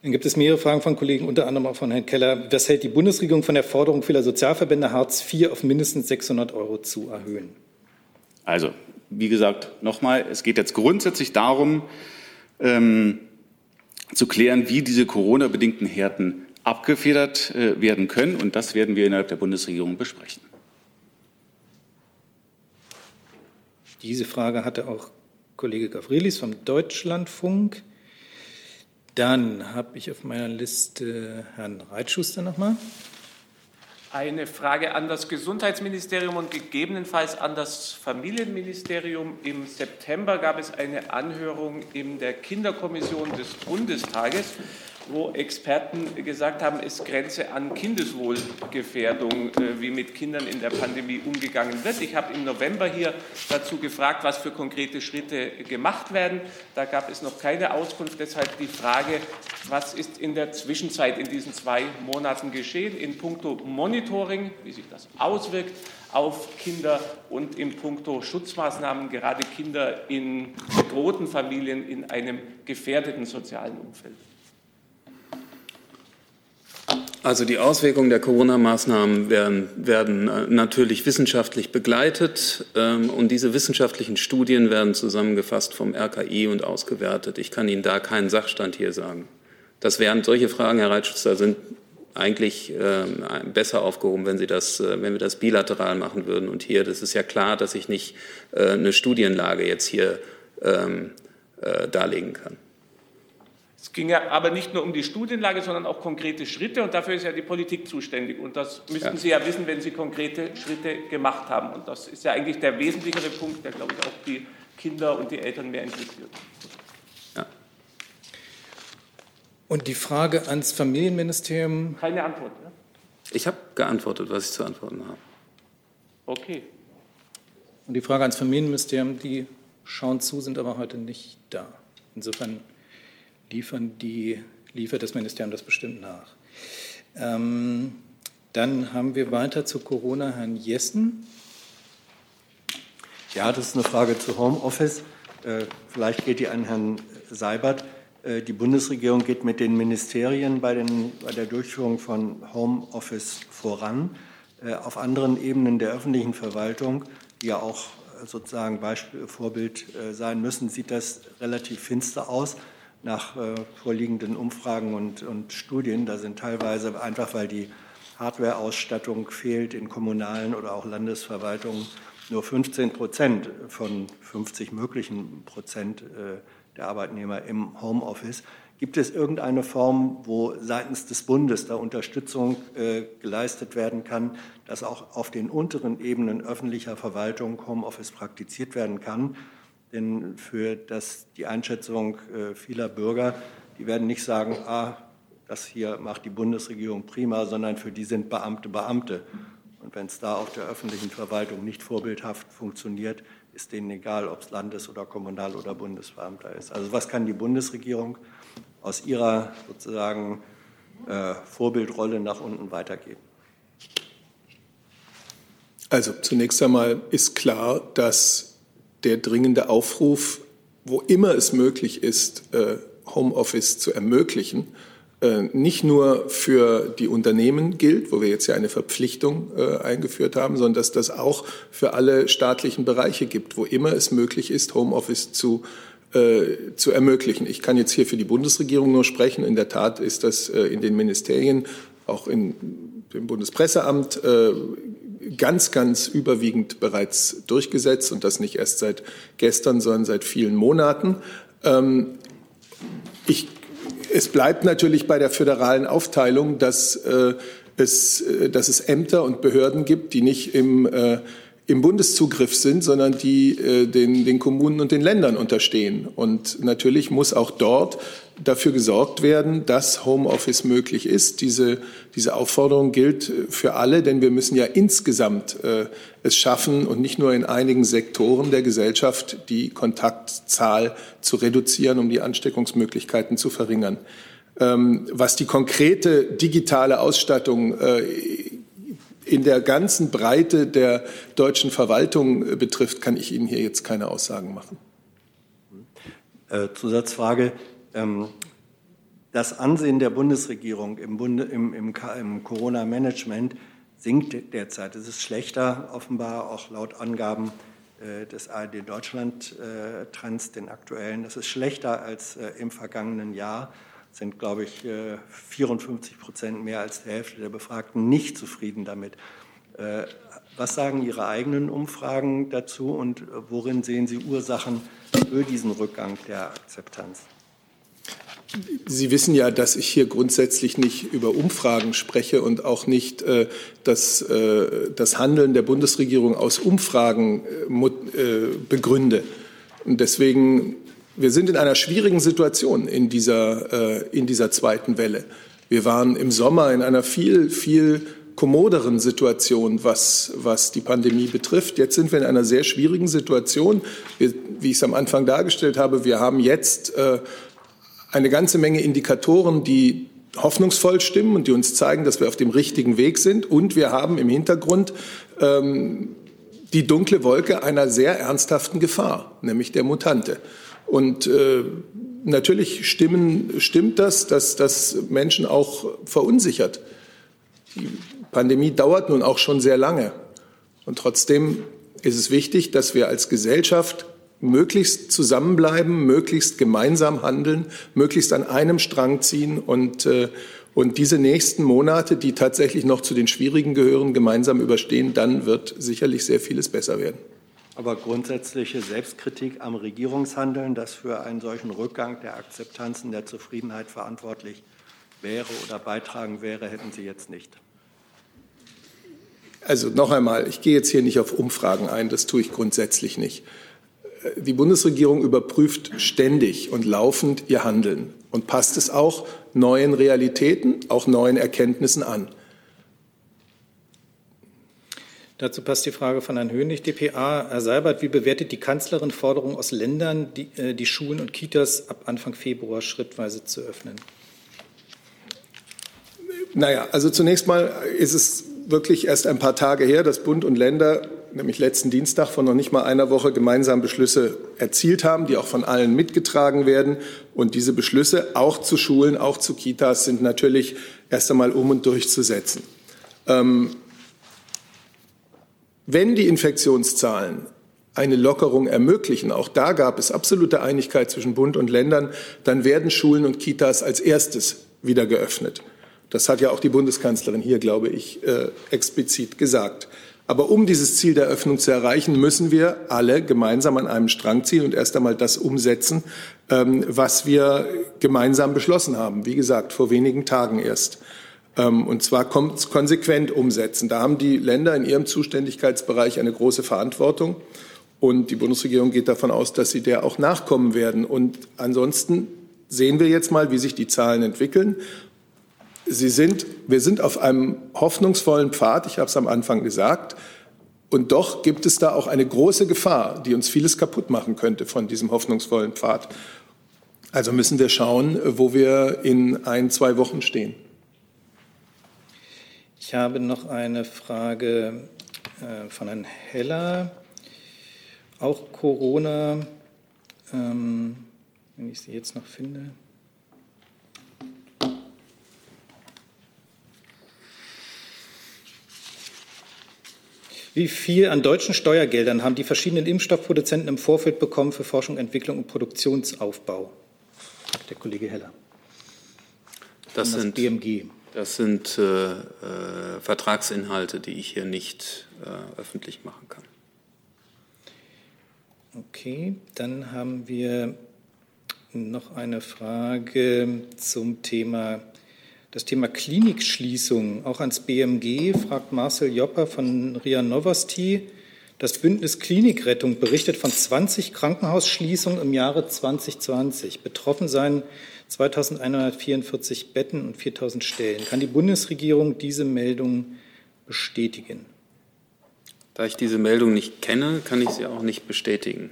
Dann gibt es mehrere Fragen von Kollegen, unter anderem auch von Herrn Keller. Was hält die Bundesregierung von der Forderung vieler Sozialverbände, Hartz IV auf mindestens 600 Euro zu erhöhen? Also, wie gesagt, nochmal, es geht jetzt grundsätzlich darum, ähm, zu klären, wie diese Corona-bedingten Härten abgefedert äh, werden können. Und das werden wir innerhalb der Bundesregierung besprechen. Diese Frage hatte auch Kollege Gavrilis vom Deutschlandfunk. Dann habe ich auf meiner Liste Herrn Reitschuster nochmal. Eine Frage an das Gesundheitsministerium und gegebenenfalls an das Familienministerium. Im September gab es eine Anhörung in der Kinderkommission des Bundestages wo Experten gesagt haben, es grenze an Kindeswohlgefährdung, äh, wie mit Kindern in der Pandemie umgegangen wird. Ich habe im November hier dazu gefragt, was für konkrete Schritte gemacht werden. Da gab es noch keine Auskunft. Deshalb die Frage, was ist in der Zwischenzeit in diesen zwei Monaten geschehen in puncto Monitoring, wie sich das auswirkt auf Kinder und in puncto Schutzmaßnahmen, gerade Kinder in bedrohten Familien in einem gefährdeten sozialen Umfeld. Also die Auswirkungen der Corona-Maßnahmen werden, werden, äh, natürlich wissenschaftlich begleitet ähm, und diese wissenschaftlichen Studien werden zusammengefasst vom RKI und ausgewertet. Ich kann Ihnen da keinen Sachstand hier sagen. Das wären solche Fragen, Herr Reitschuster, sind eigentlich äh, besser aufgehoben, wenn, Sie das, äh, wenn wir das bilateral machen würden. Und hier, das ist ja klar, dass ich nicht äh, eine Studienlage jetzt hier ähm, äh, darlegen kann. Es ging ja aber nicht nur um die Studienlage, sondern auch konkrete Schritte. Und dafür ist ja die Politik zuständig. Und das müssten ja. Sie ja wissen, wenn Sie konkrete Schritte gemacht haben. Und das ist ja eigentlich der wesentlichere Punkt, der, glaube ich, auch die Kinder und die Eltern mehr interessiert. Ja. Und die Frage ans Familienministerium? Keine Antwort. Ne? Ich habe geantwortet, was ich zu antworten habe. Okay. Und die Frage ans Familienministerium, die schauen zu, sind aber heute nicht da. Insofern liefern die, liefert das Ministerium das bestimmt nach. Ähm, dann haben wir weiter zu Corona Herrn Jessen. Ja, das ist eine Frage zu Homeoffice. Äh, vielleicht geht die an Herrn Seibert. Äh, die Bundesregierung geht mit den Ministerien bei, den, bei der Durchführung von Homeoffice voran. Äh, auf anderen Ebenen der öffentlichen Verwaltung, die ja auch sozusagen Beispiel, Vorbild sein müssen, sieht das relativ finster aus nach äh, vorliegenden Umfragen und, und Studien. Da sind teilweise einfach, weil die Hardware-Ausstattung fehlt in kommunalen oder auch Landesverwaltungen, nur 15 Prozent von 50 möglichen Prozent äh, der Arbeitnehmer im Homeoffice. Gibt es irgendeine Form, wo seitens des Bundes da Unterstützung äh, geleistet werden kann, dass auch auf den unteren Ebenen öffentlicher Verwaltung Homeoffice praktiziert werden kann? Denn für das, die Einschätzung äh, vieler Bürger, die werden nicht sagen, ah, das hier macht die Bundesregierung prima, sondern für die sind Beamte Beamte. Und wenn es da auf der öffentlichen Verwaltung nicht vorbildhaft funktioniert, ist denen egal, ob es Landes- oder Kommunal- oder Bundesbeamter ist. Also was kann die Bundesregierung aus ihrer sozusagen äh, Vorbildrolle nach unten weitergeben? Also zunächst einmal ist klar, dass der dringende Aufruf, wo immer es möglich ist, äh, Homeoffice zu ermöglichen, äh, nicht nur für die Unternehmen gilt, wo wir jetzt ja eine Verpflichtung äh, eingeführt haben, sondern dass das auch für alle staatlichen Bereiche gibt, wo immer es möglich ist, Homeoffice zu zu ermöglichen. Ich kann jetzt hier für die Bundesregierung nur sprechen. In der Tat ist das in den Ministerien, auch in dem Bundespresseamt ganz, ganz überwiegend bereits durchgesetzt und das nicht erst seit gestern, sondern seit vielen Monaten. Ähm, ich, es bleibt natürlich bei der föderalen Aufteilung, dass, äh, es, äh, dass es Ämter und Behörden gibt, die nicht im äh, im Bundeszugriff sind, sondern die äh, den, den Kommunen und den Ländern unterstehen. Und natürlich muss auch dort dafür gesorgt werden, dass Homeoffice möglich ist. Diese, diese Aufforderung gilt äh, für alle, denn wir müssen ja insgesamt äh, es schaffen und nicht nur in einigen Sektoren der Gesellschaft die Kontaktzahl zu reduzieren, um die Ansteckungsmöglichkeiten zu verringern. Ähm, was die konkrete digitale Ausstattung äh, in der ganzen Breite der deutschen Verwaltung äh, betrifft, kann ich Ihnen hier jetzt keine Aussagen machen. Äh, Zusatzfrage. Ähm, das Ansehen der Bundesregierung im, Bunde, im, im, im Corona-Management sinkt derzeit. Es ist schlechter, offenbar auch laut Angaben äh, des ARD Deutschland-Trends, den aktuellen. Das ist schlechter als im vergangenen Jahr sind, glaube ich, 54 äh, Prozent mehr als die Hälfte der Befragten nicht zufrieden damit. Äh, was sagen Ihre eigenen Umfragen dazu und worin sehen Sie Ursachen für diesen Rückgang der Akzeptanz? Sie wissen ja, dass ich hier grundsätzlich nicht über Umfragen spreche und auch nicht äh, das, äh, das Handeln der Bundesregierung aus Umfragen äh, äh begründe. Und deswegen, wir sind in einer schwierigen Situation in dieser, äh, in dieser zweiten Welle. Wir waren im Sommer in einer viel, viel kommoderen Situation, was, was die Pandemie betrifft. Jetzt sind wir in einer sehr schwierigen Situation. Wir, wie ich es am Anfang dargestellt habe, wir haben jetzt äh, eine ganze Menge Indikatoren, die hoffnungsvoll stimmen und die uns zeigen, dass wir auf dem richtigen Weg sind. Und wir haben im Hintergrund ähm, die dunkle Wolke einer sehr ernsthaften Gefahr, nämlich der Mutante. Und äh, natürlich stimmen, stimmt das, dass das Menschen auch verunsichert. Die Pandemie dauert nun auch schon sehr lange. Und trotzdem ist es wichtig, dass wir als Gesellschaft möglichst zusammenbleiben, möglichst gemeinsam handeln, möglichst an einem Strang ziehen und, äh, und diese nächsten Monate, die tatsächlich noch zu den schwierigen gehören, gemeinsam überstehen. Dann wird sicherlich sehr vieles besser werden. Aber grundsätzliche Selbstkritik am Regierungshandeln, das für einen solchen Rückgang der Akzeptanzen der Zufriedenheit verantwortlich wäre oder beitragen wäre, hätten Sie jetzt nicht. Also noch einmal, ich gehe jetzt hier nicht auf Umfragen ein, das tue ich grundsätzlich nicht. Die Bundesregierung überprüft ständig und laufend ihr Handeln und passt es auch neuen Realitäten, auch neuen Erkenntnissen an. Dazu passt die Frage von Herrn Hönig, dpa. Herr Seibert, wie bewertet die Kanzlerin Forderung aus Ländern, die, äh, die Schulen und Kitas ab Anfang Februar schrittweise zu öffnen? Naja, also zunächst mal ist es wirklich erst ein paar Tage her, dass Bund und Länder, nämlich letzten Dienstag von noch nicht mal einer Woche, gemeinsam Beschlüsse erzielt haben, die auch von allen mitgetragen werden. Und diese Beschlüsse auch zu Schulen, auch zu Kitas sind natürlich erst einmal um und durchzusetzen. Ähm, wenn die Infektionszahlen eine Lockerung ermöglichen, auch da gab es absolute Einigkeit zwischen Bund und Ländern, dann werden Schulen und Kitas als erstes wieder geöffnet. Das hat ja auch die Bundeskanzlerin hier, glaube ich, äh, explizit gesagt. Aber um dieses Ziel der Öffnung zu erreichen, müssen wir alle gemeinsam an einem Strang ziehen und erst einmal das umsetzen, ähm, was wir gemeinsam beschlossen haben. Wie gesagt, vor wenigen Tagen erst. Ähm, und zwar konsequent umsetzen. Da haben die Länder in ihrem Zuständigkeitsbereich eine große Verantwortung. Und die Bundesregierung geht davon aus, dass sie der auch nachkommen werden. Und ansonsten sehen wir jetzt mal, wie sich die Zahlen entwickeln. Sie sind, wir sind auf einem hoffnungsvollen Pfad, ich habe es am Anfang gesagt. Und doch gibt es da auch eine große Gefahr, die uns vieles kaputt machen könnte von diesem hoffnungsvollen Pfad. Also müssen wir schauen, wo wir in ein, zwei Wochen stehen. Ich habe noch eine Frage äh, von Herrn Heller. Auch Corona, ähm, wenn ich sie jetzt noch finde. Wie viel an deutschen Steuergeldern haben die verschiedenen Impfstoffproduzenten im Vorfeld bekommen für Forschung, Entwicklung und Produktionsaufbau? Der Kollege Heller. Das, das sind BMG. Das sind äh, äh, Vertragsinhalte, die ich hier nicht äh, öffentlich machen kann. Okay, dann haben wir noch eine Frage zum Thema das Thema Klinikschließung, auch ans BMG, fragt Marcel Jopper von RIA Novosti. Das Bündnis Klinikrettung berichtet von 20 Krankenhausschließungen im Jahre 2020. Betroffen seien 2144 Betten und 4000 Stellen. Kann die Bundesregierung diese Meldung bestätigen? Da ich diese Meldung nicht kenne, kann ich sie auch nicht bestätigen.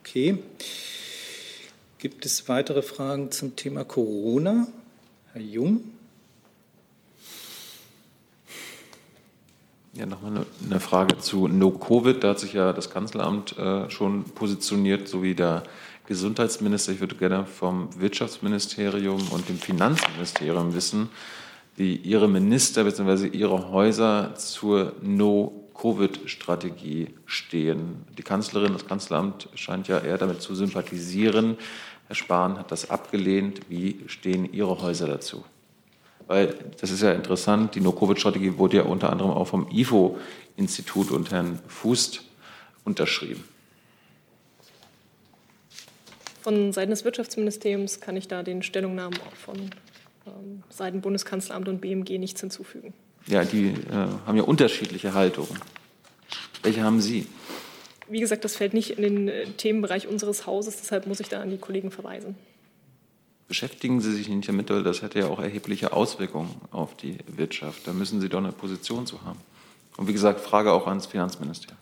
Okay. Gibt es weitere Fragen zum Thema Corona? Herr Jung? Ja, nochmal eine, Frage zu No-Covid. Da hat sich ja das Kanzleramt äh, schon positioniert, sowie der Gesundheitsminister. Ich würde gerne vom Wirtschaftsministerium und dem Finanzministerium wissen, wie Ihre Minister bzw. Ihre Häuser zur No-Covid-Strategie stehen. Die Kanzlerin, das Kanzleramt scheint ja eher damit zu sympathisieren. Herr Spahn hat das abgelehnt. Wie stehen Ihre Häuser dazu? Weil das ist ja interessant, die No-Covid-Strategie wurde ja unter anderem auch vom IFO-Institut und Herrn Fußt unterschrieben. Von Seiten des Wirtschaftsministeriums kann ich da den Stellungnahmen auch von ähm, Seiten Bundeskanzleramt und BMG nichts hinzufügen. Ja, die äh, haben ja unterschiedliche Haltungen. Welche haben Sie? Wie gesagt, das fällt nicht in den äh, Themenbereich unseres Hauses, deshalb muss ich da an die Kollegen verweisen. Beschäftigen Sie sich nicht damit, weil das hätte ja auch erhebliche Auswirkungen auf die Wirtschaft. Da müssen Sie doch eine Position zu haben. Und wie gesagt, Frage auch ans Finanzministerium.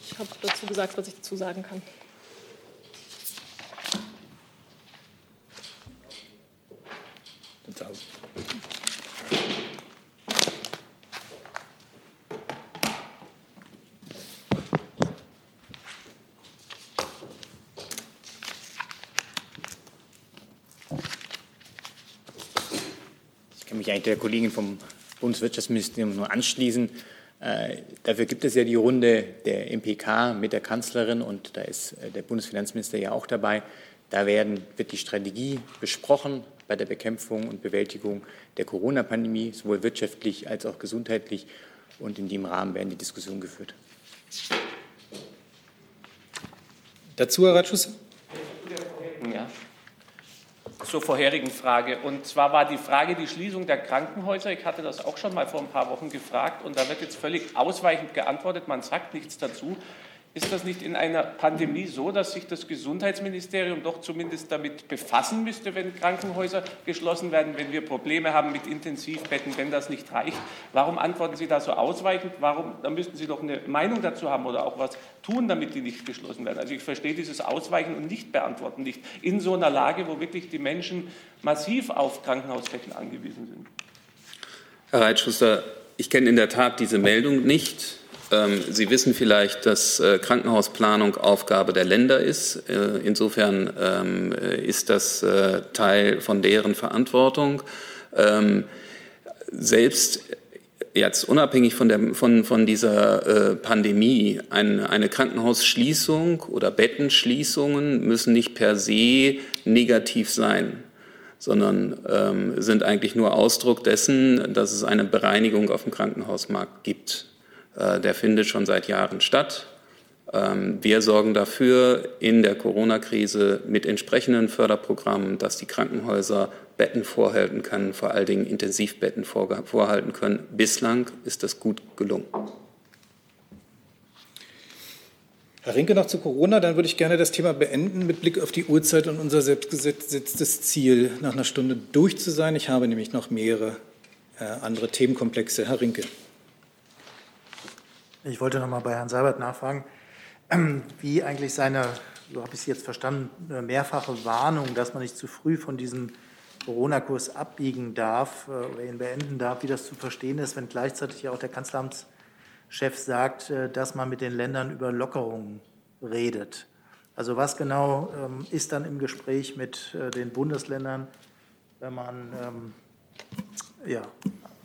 Ich habe dazu gesagt, was ich dazu sagen kann. Ich kann mich eigentlich der Kollegin vom Bundeswirtschaftsministerium nur anschließen. Äh, dafür gibt es ja die Runde der MPK mit der Kanzlerin und da ist äh, der Bundesfinanzminister ja auch dabei. Da werden, wird die Strategie besprochen bei der Bekämpfung und Bewältigung der Corona-Pandemie, sowohl wirtschaftlich als auch gesundheitlich. Und in dem Rahmen werden die Diskussionen geführt. Dazu, Herr Ratschus? Zur vorherigen Frage. Und zwar war die Frage die Schließung der Krankenhäuser. Ich hatte das auch schon mal vor ein paar Wochen gefragt und da wird jetzt völlig ausweichend geantwortet. Man sagt nichts dazu. Ist das nicht in einer Pandemie so, dass sich das Gesundheitsministerium doch zumindest damit befassen müsste, wenn Krankenhäuser geschlossen werden, wenn wir Probleme haben mit Intensivbetten, wenn das nicht reicht? Warum antworten Sie da so ausweichend? Warum? Da müssten Sie doch eine Meinung dazu haben oder auch was tun, damit die nicht geschlossen werden. Also ich verstehe dieses Ausweichen und Nicht-Beantworten nicht in so einer Lage, wo wirklich die Menschen massiv auf Krankenhausbetten angewiesen sind. Herr Reitschuster, ich kenne in der Tat diese Meldung nicht. Ähm, Sie wissen vielleicht, dass äh, Krankenhausplanung Aufgabe der Länder ist. Äh, insofern ähm, äh, ist das Teil von deren Verantwortung. Ähm, selbst jetzt unabhängig von, der, von, von dieser Pandemie, eine, eine Krankenhausschließung oder Bettenschließungen müssen nicht per se negativ sein sondern ähm, sind eigentlich nur Ausdruck dessen, dass es eine Bereinigung auf dem Krankenhausmarkt gibt. Äh, der findet schon seit Jahren statt. Ähm, wir sorgen dafür in der Corona-Krise mit entsprechenden Förderprogrammen, dass die Krankenhäuser Betten vorhalten können, vor allen Dingen Intensivbetten vorhalten können. Bislang ist das gut gelungen. Herr Rinke, noch zu Corona. Dann würde ich gerne das Thema beenden mit Blick auf die Uhrzeit und unser selbstgesetztes Ziel, nach einer Stunde durch zu sein. Ich habe nämlich noch mehrere äh, andere Themenkomplexe. Herr Rinke. Ich wollte noch mal bei Herrn Seibert nachfragen, wie eigentlich seine, so habe ich es jetzt verstanden, mehrfache Warnung, dass man nicht zu früh von diesem Corona-Kurs abbiegen darf äh, oder ihn beenden darf, wie das zu verstehen ist, wenn gleichzeitig ja auch der Kanzleramtschef sagt, äh, dass man mit den Ländern über Lockerungen redet. Also was genau ähm, ist dann im Gespräch mit äh, den Bundesländern, wenn man ähm, ja,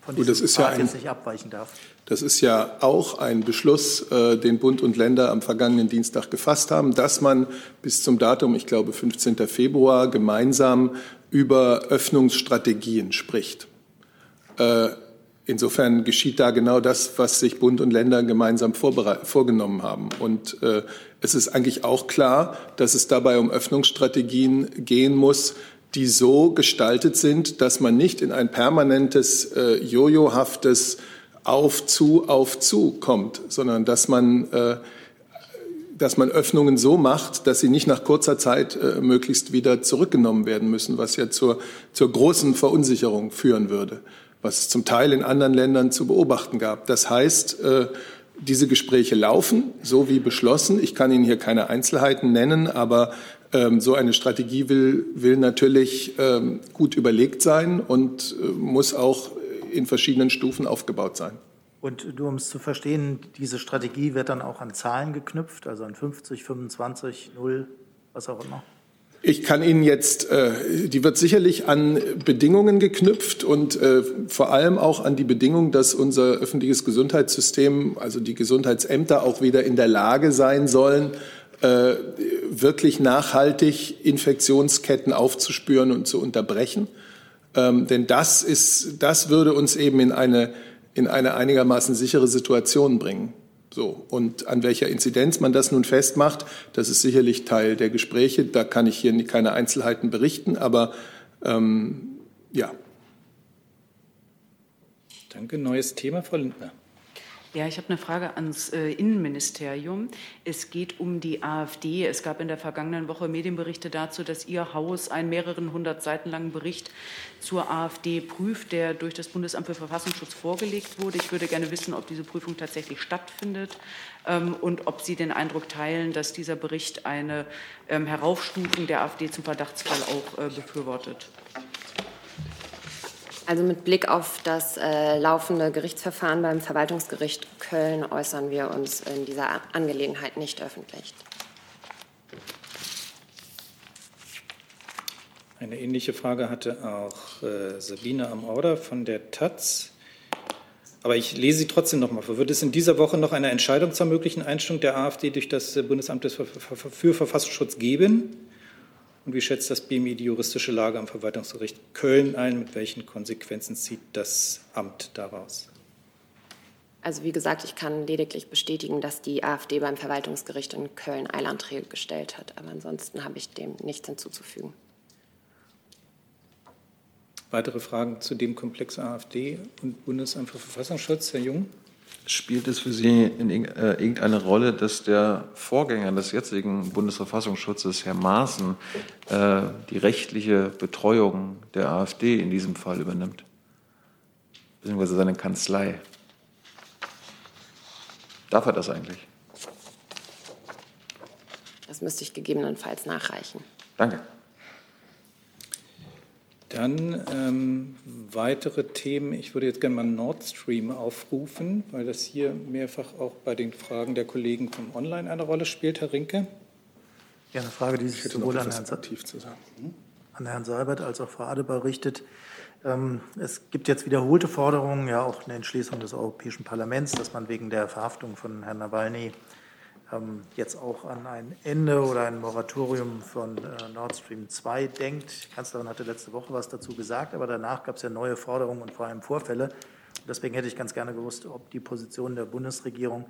von diesem Gut, das ist ja ein, jetzt nicht abweichen darf? Das ist ja auch ein Beschluss, äh, den Bund und Länder am vergangenen Dienstag gefasst haben, dass man bis zum Datum, ich glaube 15. Februar, gemeinsam über Öffnungsstrategien spricht. Äh, insofern geschieht da genau das, was sich Bund und Länder gemeinsam vorgenommen haben. Und äh, es ist eigentlich auch klar, dass es dabei um Öffnungsstrategien gehen muss, die so gestaltet sind, dass man nicht in ein permanentes, jojohaftes auf zu, auf zu kommt, sondern dass man, äh, dass man Öffnungen so macht, dass sie nicht nach kurzer Zeit äh, möglichst wieder zurückgenommen werden müssen, was ja zur, zur großen Verunsicherung führen würde, was es zum Teil in anderen Ländern zu beobachten gab. Das heißt, äh, diese Gespräche laufen, so wie beschlossen. Ich kann Ihnen hier keine Einzelheiten nennen, aber ähm, so eine Strategie will, will natürlich ähm, gut überlegt sein und äh, muss auch in verschiedenen Stufen aufgebaut sein. Und du, um es zu verstehen, diese Strategie wird dann auch an Zahlen geknüpft, also an 50, 25, 0, was auch immer? Ich kann Ihnen jetzt, äh, die wird sicherlich an Bedingungen geknüpft und äh, vor allem auch an die Bedingung, dass unser öffentliches Gesundheitssystem, also die Gesundheitsämter auch wieder in der Lage sein sollen, äh, wirklich nachhaltig Infektionsketten aufzuspüren und zu unterbrechen. Ähm, denn das, ist, das würde uns eben in eine, in eine einigermaßen sichere Situation bringen. So, und an welcher Inzidenz man das nun festmacht, das ist sicherlich Teil der Gespräche. Da kann ich hier keine Einzelheiten berichten, aber ähm, ja. Danke. Neues Thema, Frau Lindner. Ja, ich habe eine Frage ans äh, Innenministerium. Es geht um die AfD. Es gab in der vergangenen Woche Medienberichte dazu, dass Ihr Haus einen mehreren hundert Seiten langen Bericht zur AfD prüft, der durch das Bundesamt für Verfassungsschutz vorgelegt wurde. Ich würde gerne wissen, ob diese Prüfung tatsächlich stattfindet ähm, und ob Sie den Eindruck teilen, dass dieser Bericht eine ähm, Heraufstufung der AfD zum Verdachtsfall auch äh, befürwortet. Also mit Blick auf das äh, laufende Gerichtsverfahren beim Verwaltungsgericht Köln äußern wir uns in dieser Angelegenheit nicht öffentlich. Eine ähnliche Frage hatte auch äh, Sabine Amorder von der Taz. Aber ich lese sie trotzdem noch mal vor. Wird es in dieser Woche noch eine Entscheidung zur möglichen Einstellung der AfD durch das Bundesamt für Verfassungsschutz geben? Und wie schätzt das BMI die juristische Lage am Verwaltungsgericht Köln ein? Mit welchen Konsequenzen zieht das Amt daraus? Also wie gesagt, ich kann lediglich bestätigen, dass die AfD beim Verwaltungsgericht in Köln Eilanträge gestellt hat. Aber ansonsten habe ich dem nichts hinzuzufügen. Weitere Fragen zu dem Komplex AfD und Bundesamt für Verfassungsschutz, Herr Jung? Spielt es für Sie in äh, irgendeine Rolle, dass der Vorgänger des jetzigen Bundesverfassungsschutzes, Herr Maaßen, äh, die rechtliche Betreuung der AfD in diesem Fall übernimmt? Beziehungsweise seine Kanzlei? Darf er das eigentlich? Das müsste ich gegebenenfalls nachreichen. Danke. Dann ähm, weitere Themen. Ich würde jetzt gerne mal Nord Stream aufrufen, weil das hier mehrfach auch bei den Fragen der Kollegen vom Online eine Rolle spielt. Herr Rinke. Ja, eine Frage, die sich sowohl an Herrn, an Herrn Seibert als auch Frau Adebar richtet. Ähm, es gibt jetzt wiederholte Forderungen, ja auch eine Entschließung des Europäischen Parlaments, dass man wegen der Verhaftung von Herrn Nawalny jetzt auch an ein Ende oder ein Moratorium von äh, Nord Stream 2 denkt. Die Kanzlerin hatte letzte Woche was dazu gesagt, aber danach gab es ja neue Forderungen und vor allem Vorfälle. Deswegen hätte ich ganz gerne gewusst, ob die Position der Bundesregierung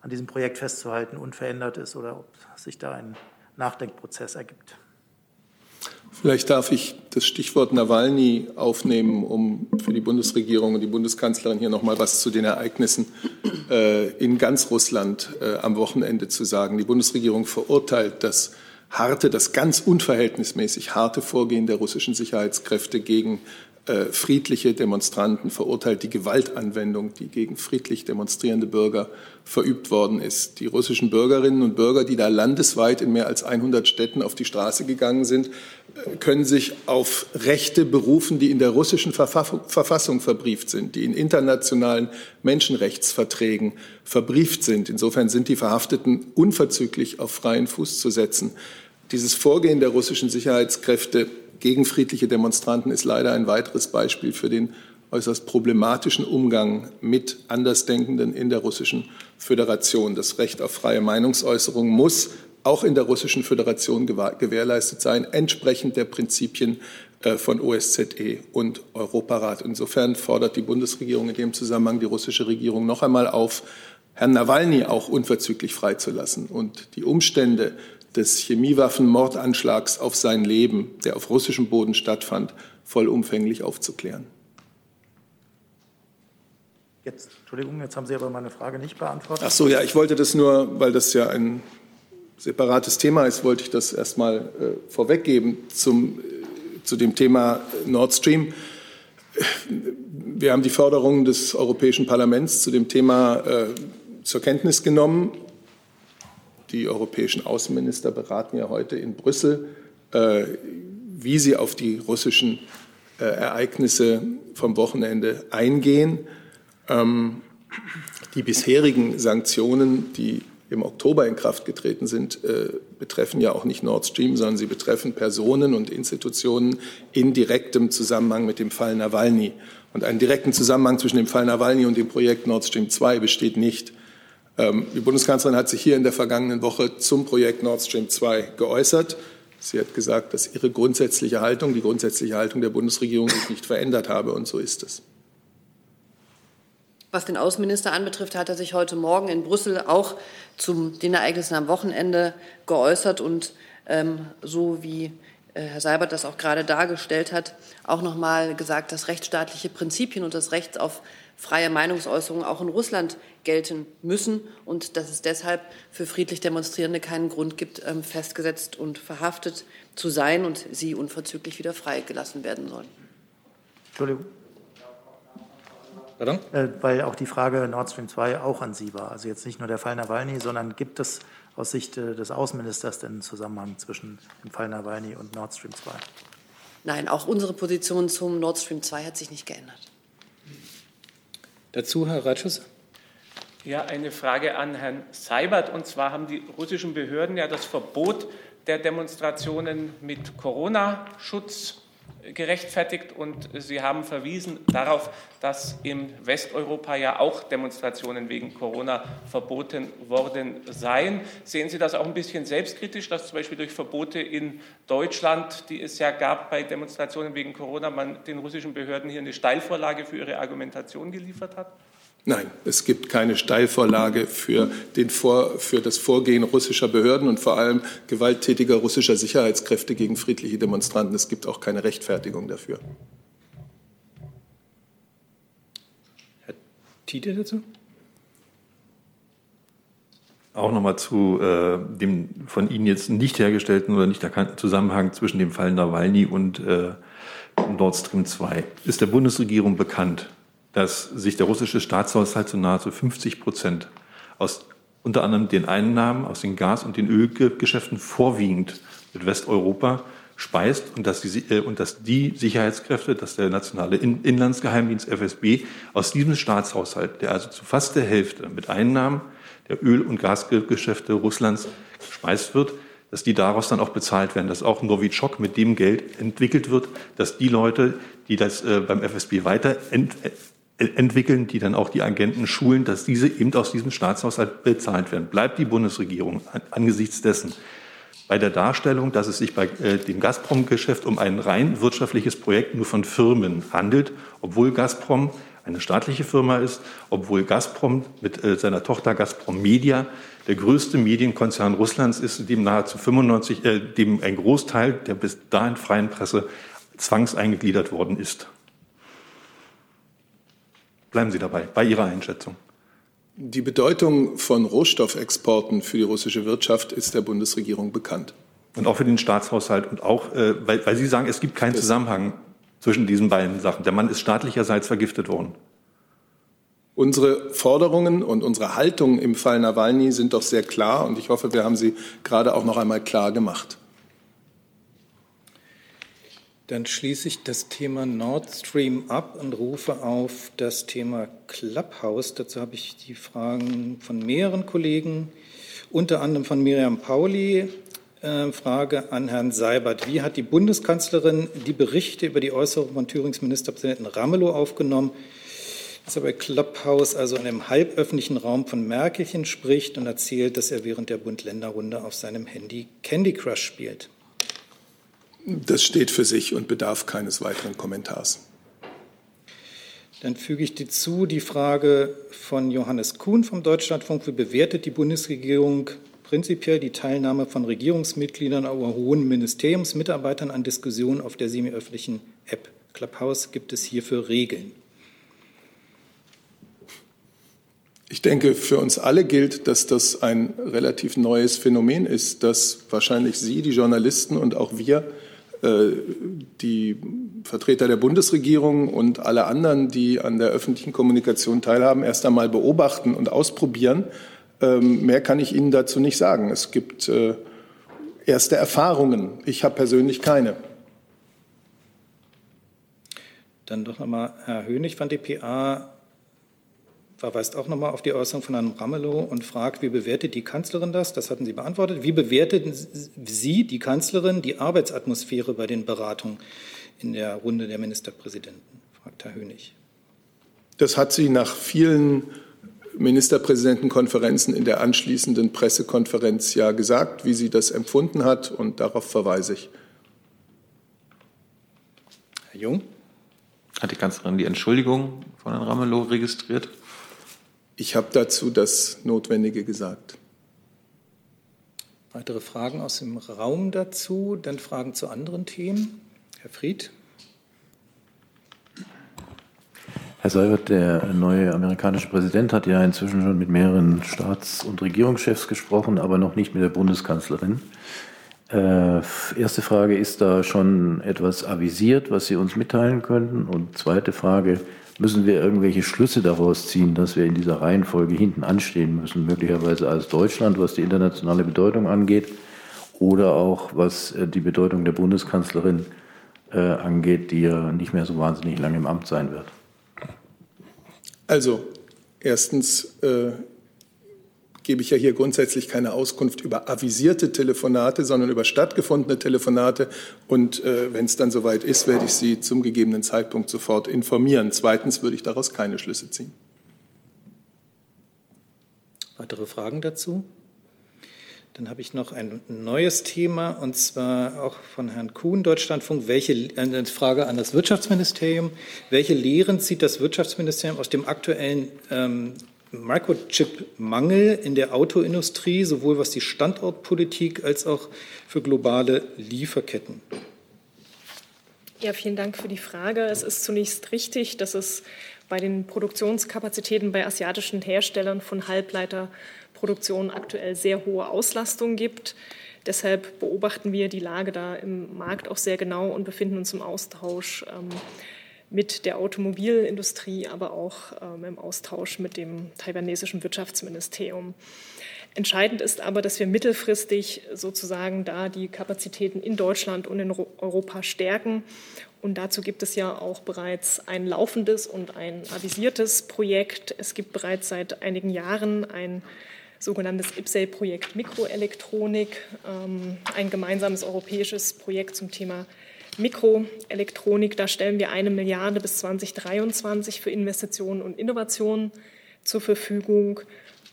an diesem Projekt festzuhalten unverändert ist oder ob sich da ein Nachdenkprozess ergibt. Vielleicht darf ich das Stichwort Nawalny aufnehmen, um für die Bundesregierung und die Bundeskanzlerin hier noch mal was zu den Ereignissen äh, in ganz Russland äh, am Wochenende zu sagen. Die Bundesregierung verurteilt das harte, das ganz unverhältnismäßig harte Vorgehen der russischen Sicherheitskräfte gegen äh, friedliche Demonstranten, verurteilt die Gewaltanwendung, die gegen friedlich demonstrierende Bürger verübt worden ist. Die russischen Bürgerinnen und Bürger, die da landesweit in mehr als 100 Städten auf die Straße gegangen sind, können sich auf Rechte berufen, die in der russischen Verfassung verbrieft sind, die in internationalen Menschenrechtsverträgen verbrieft sind. Insofern sind die Verhafteten unverzüglich auf freien Fuß zu setzen. Dieses Vorgehen der russischen Sicherheitskräfte gegen friedliche Demonstranten ist leider ein weiteres Beispiel für den äußerst problematischen Umgang mit Andersdenkenden in der russischen Föderation. Das Recht auf freie Meinungsäußerung muss auch in der russischen Föderation gewährleistet sein, entsprechend der Prinzipien äh, von OSZE und Europarat. Insofern fordert die Bundesregierung in dem Zusammenhang die russische Regierung noch einmal auf, Herrn Nawalny auch unverzüglich freizulassen und die Umstände des Chemiewaffenmordanschlags auf sein Leben, der auf russischem Boden stattfand, vollumfänglich aufzuklären. Jetzt, Entschuldigung, jetzt haben Sie aber meine Frage nicht beantwortet. Ach so, ja, ich wollte das nur, weil das ja ein separates Thema ist, wollte ich das erstmal äh, vorweggeben zum, äh, zu dem Thema Nord Stream. Wir haben die Forderungen des Europäischen Parlaments zu dem Thema äh, zur Kenntnis genommen die europäischen Außenminister beraten ja heute in Brüssel, äh, wie sie auf die russischen äh, Ereignisse vom Wochenende eingehen. Ähm, die bisherigen Sanktionen, die im Oktober in Kraft getreten sind, äh, betreffen ja auch nicht Nord Stream, sondern sie betreffen Personen und Institutionen in direktem Zusammenhang mit dem Fall Nawalny. Und einen direkten Zusammenhang zwischen dem Fall Nawalny und dem Projekt Nord Stream 2 besteht nicht. Ähm, die Bundeskanzlerin hat sich hier in der vergangenen Woche zum Projekt Nord Stream 2 geäußert. Sie hat gesagt, dass ihre grundsätzliche Haltung, die grundsätzliche Haltung der Bundesregierung sich nicht verändert habe, und so ist es. Was den Außenminister anbetrifft, hat er sich heute Morgen in Brüssel auch zu den Ereignissen am Wochenende geäußert und ähm, so wie äh, Herr Seibert das auch gerade dargestellt hat, auch noch mal gesagt, dass rechtsstaatliche Prinzipien und das Recht auf freie Meinungsäußerung auch in Russland gelten müssen und dass es deshalb für friedlich Demonstrierende keinen Grund gibt, ähm, festgesetzt und verhaftet zu sein und sie unverzüglich wieder freigelassen werden sollen. Entschuldigung. Pardon? Äh, weil auch die Frage Nord Stream 2 auch an Sie war. Also jetzt nicht nur der Fall Nawalny, sondern gibt es aus Sicht äh, des Außenministers denn einen Zusammenhang zwischen dem Fall Nawalny und Nord Stream 2? Nein, auch unsere Position zum Nord Stream 2 hat sich nicht geändert. Dazu Herr Ratschus. Ja, eine Frage an Herrn Seibert. Und zwar haben die russischen Behörden ja das Verbot der Demonstrationen mit Corona-Schutz gerechtfertigt und Sie haben verwiesen darauf, dass in Westeuropa ja auch Demonstrationen wegen Corona verboten worden seien. Sehen Sie das auch ein bisschen selbstkritisch, dass zum Beispiel durch Verbote in Deutschland, die es ja gab bei Demonstrationen wegen Corona, man den russischen Behörden hier eine Steilvorlage für ihre Argumentation geliefert hat? Nein, es gibt keine Steilvorlage für, den Vor, für das Vorgehen russischer Behörden und vor allem gewalttätiger russischer Sicherheitskräfte gegen friedliche Demonstranten. Es gibt auch keine Rechtfertigung dafür. Herr Tiede dazu? Auch nochmal zu äh, dem von Ihnen jetzt nicht hergestellten oder nicht erkannten Zusammenhang zwischen dem Fall Nawalny und äh, Nord Stream 2. Ist der Bundesregierung bekannt, dass sich der russische Staatshaushalt zu nahezu 50 Prozent aus unter anderem den Einnahmen aus den Gas- und den Ölgeschäften vorwiegend mit Westeuropa speist und dass, die, äh, und dass die Sicherheitskräfte, dass der nationale Inlandsgeheimdienst FSB aus diesem Staatshaushalt, der also zu fast der Hälfte mit Einnahmen der Öl- und Gasgeschäfte Russlands gespeist wird, dass die daraus dann auch bezahlt werden, dass auch Novichok mit dem Geld entwickelt wird, dass die Leute, die das äh, beim FSB weiter ent, entwickeln, die dann auch die Agenten schulen, dass diese eben aus diesem Staatshaushalt bezahlt werden. Bleibt die Bundesregierung angesichts dessen bei der Darstellung, dass es sich bei äh, dem Gazprom-Geschäft um ein rein wirtschaftliches Projekt nur von Firmen handelt, obwohl Gazprom eine staatliche Firma ist, obwohl Gazprom mit äh, seiner Tochter Gazprom Media der größte Medienkonzern Russlands ist, dem nahezu 95, äh, dem ein Großteil der bis dahin freien Presse zwangseingegliedert worden ist. Bleiben Sie dabei, bei Ihrer Einschätzung. Die Bedeutung von Rohstoffexporten für die russische Wirtschaft ist der Bundesregierung bekannt. Und auch für den Staatshaushalt und auch, äh, weil, weil Sie sagen, es gibt keinen Zusammenhang zwischen diesen beiden Sachen. Der Mann ist staatlicherseits vergiftet worden. Unsere Forderungen und unsere Haltung im Fall Nawalny sind doch sehr klar und ich hoffe, wir haben sie gerade auch noch einmal klar gemacht. Dann schließe ich das Thema Nord Stream ab und rufe auf das Thema Clubhouse. Dazu habe ich die Fragen von mehreren Kollegen, unter anderem von Miriam Pauli. Äh, Frage an Herrn Seibert. Wie hat die Bundeskanzlerin die Berichte über die Äußerung von Thürings Ministerpräsidenten Ramelow aufgenommen, dass er bei Clubhouse, also in einem halböffentlichen Raum von Merkelchen spricht und erzählt, dass er während der Bund-Länder-Runde auf seinem Handy Candy Crush spielt? Das steht für sich und bedarf keines weiteren Kommentars. Dann füge ich dazu die Frage von Johannes Kuhn vom Deutschlandfunk. Wie bewertet die Bundesregierung prinzipiell die Teilnahme von Regierungsmitgliedern oder hohen Ministeriumsmitarbeitern an Diskussionen auf der semiöffentlichen App Clubhouse? Gibt es hierfür Regeln? Ich denke, für uns alle gilt, dass das ein relativ neues Phänomen ist, dass wahrscheinlich Sie, die Journalisten und auch wir die Vertreter der Bundesregierung und alle anderen, die an der öffentlichen Kommunikation teilhaben, erst einmal beobachten und ausprobieren. Ähm, mehr kann ich Ihnen dazu nicht sagen. Es gibt äh, erste Erfahrungen. Ich habe persönlich keine. Dann doch nochmal Herr Hönig von dpa verweist auch nochmal auf die Äußerung von Herrn Ramelow und fragt, wie bewertet die Kanzlerin das? Das hatten Sie beantwortet. Wie bewerteten Sie, die Kanzlerin, die Arbeitsatmosphäre bei den Beratungen in der Runde der Ministerpräsidenten? fragt Herr Hönig. Das hat sie nach vielen Ministerpräsidentenkonferenzen in der anschließenden Pressekonferenz ja gesagt, wie sie das empfunden hat, und darauf verweise ich. Herr Jung? Hat die Kanzlerin die Entschuldigung von Herrn Ramelow registriert? Ich habe dazu das Notwendige gesagt. Weitere Fragen aus dem Raum dazu? Dann Fragen zu anderen Themen? Herr Fried. Herr Seibert, der neue amerikanische Präsident hat ja inzwischen schon mit mehreren Staats- und Regierungschefs gesprochen, aber noch nicht mit der Bundeskanzlerin. Äh, erste Frage, ist da schon etwas avisiert, was Sie uns mitteilen könnten? Und zweite Frage, müssen wir irgendwelche Schlüsse daraus ziehen, dass wir in dieser Reihenfolge hinten anstehen müssen, möglicherweise als Deutschland, was die internationale Bedeutung angeht, oder auch was äh, die Bedeutung der Bundeskanzlerin äh, angeht, die ja nicht mehr so wahnsinnig lange im Amt sein wird? Also, erstens äh, gebe ich ja hier grundsätzlich keine Auskunft über avisierte Telefonate, sondern über stattgefundene Telefonate. Und äh, wenn es dann soweit ist, werde ich Sie zum gegebenen Zeitpunkt sofort informieren. Zweitens würde ich daraus keine Schlüsse ziehen. Weitere Fragen dazu? Dann habe ich noch ein neues Thema und zwar auch von Herrn Kuhn, Deutschlandfunk. Welche, eine Frage an das Wirtschaftsministerium. Welche Lehren zieht das Wirtschaftsministerium aus dem aktuellen ähm, Microchip-Mangel in der Autoindustrie, sowohl was die Standortpolitik als auch für globale Lieferketten? Ja, vielen Dank für die Frage. Es ist zunächst richtig, dass es bei den Produktionskapazitäten bei asiatischen Herstellern von Halbleiterproduktion aktuell sehr hohe Auslastung gibt. Deshalb beobachten wir die Lage da im Markt auch sehr genau und befinden uns im Austausch ähm, mit der Automobilindustrie, aber auch ähm, im Austausch mit dem taiwanesischen Wirtschaftsministerium. Entscheidend ist aber, dass wir mittelfristig sozusagen da die Kapazitäten in Deutschland und in Europa stärken. Und dazu gibt es ja auch bereits ein laufendes und ein avisiertes Projekt. Es gibt bereits seit einigen Jahren ein sogenanntes IPSEL-Projekt Mikroelektronik, ähm, ein gemeinsames europäisches Projekt zum Thema Mikroelektronik, da stellen wir eine Milliarde bis 2023 für Investitionen und Innovationen zur Verfügung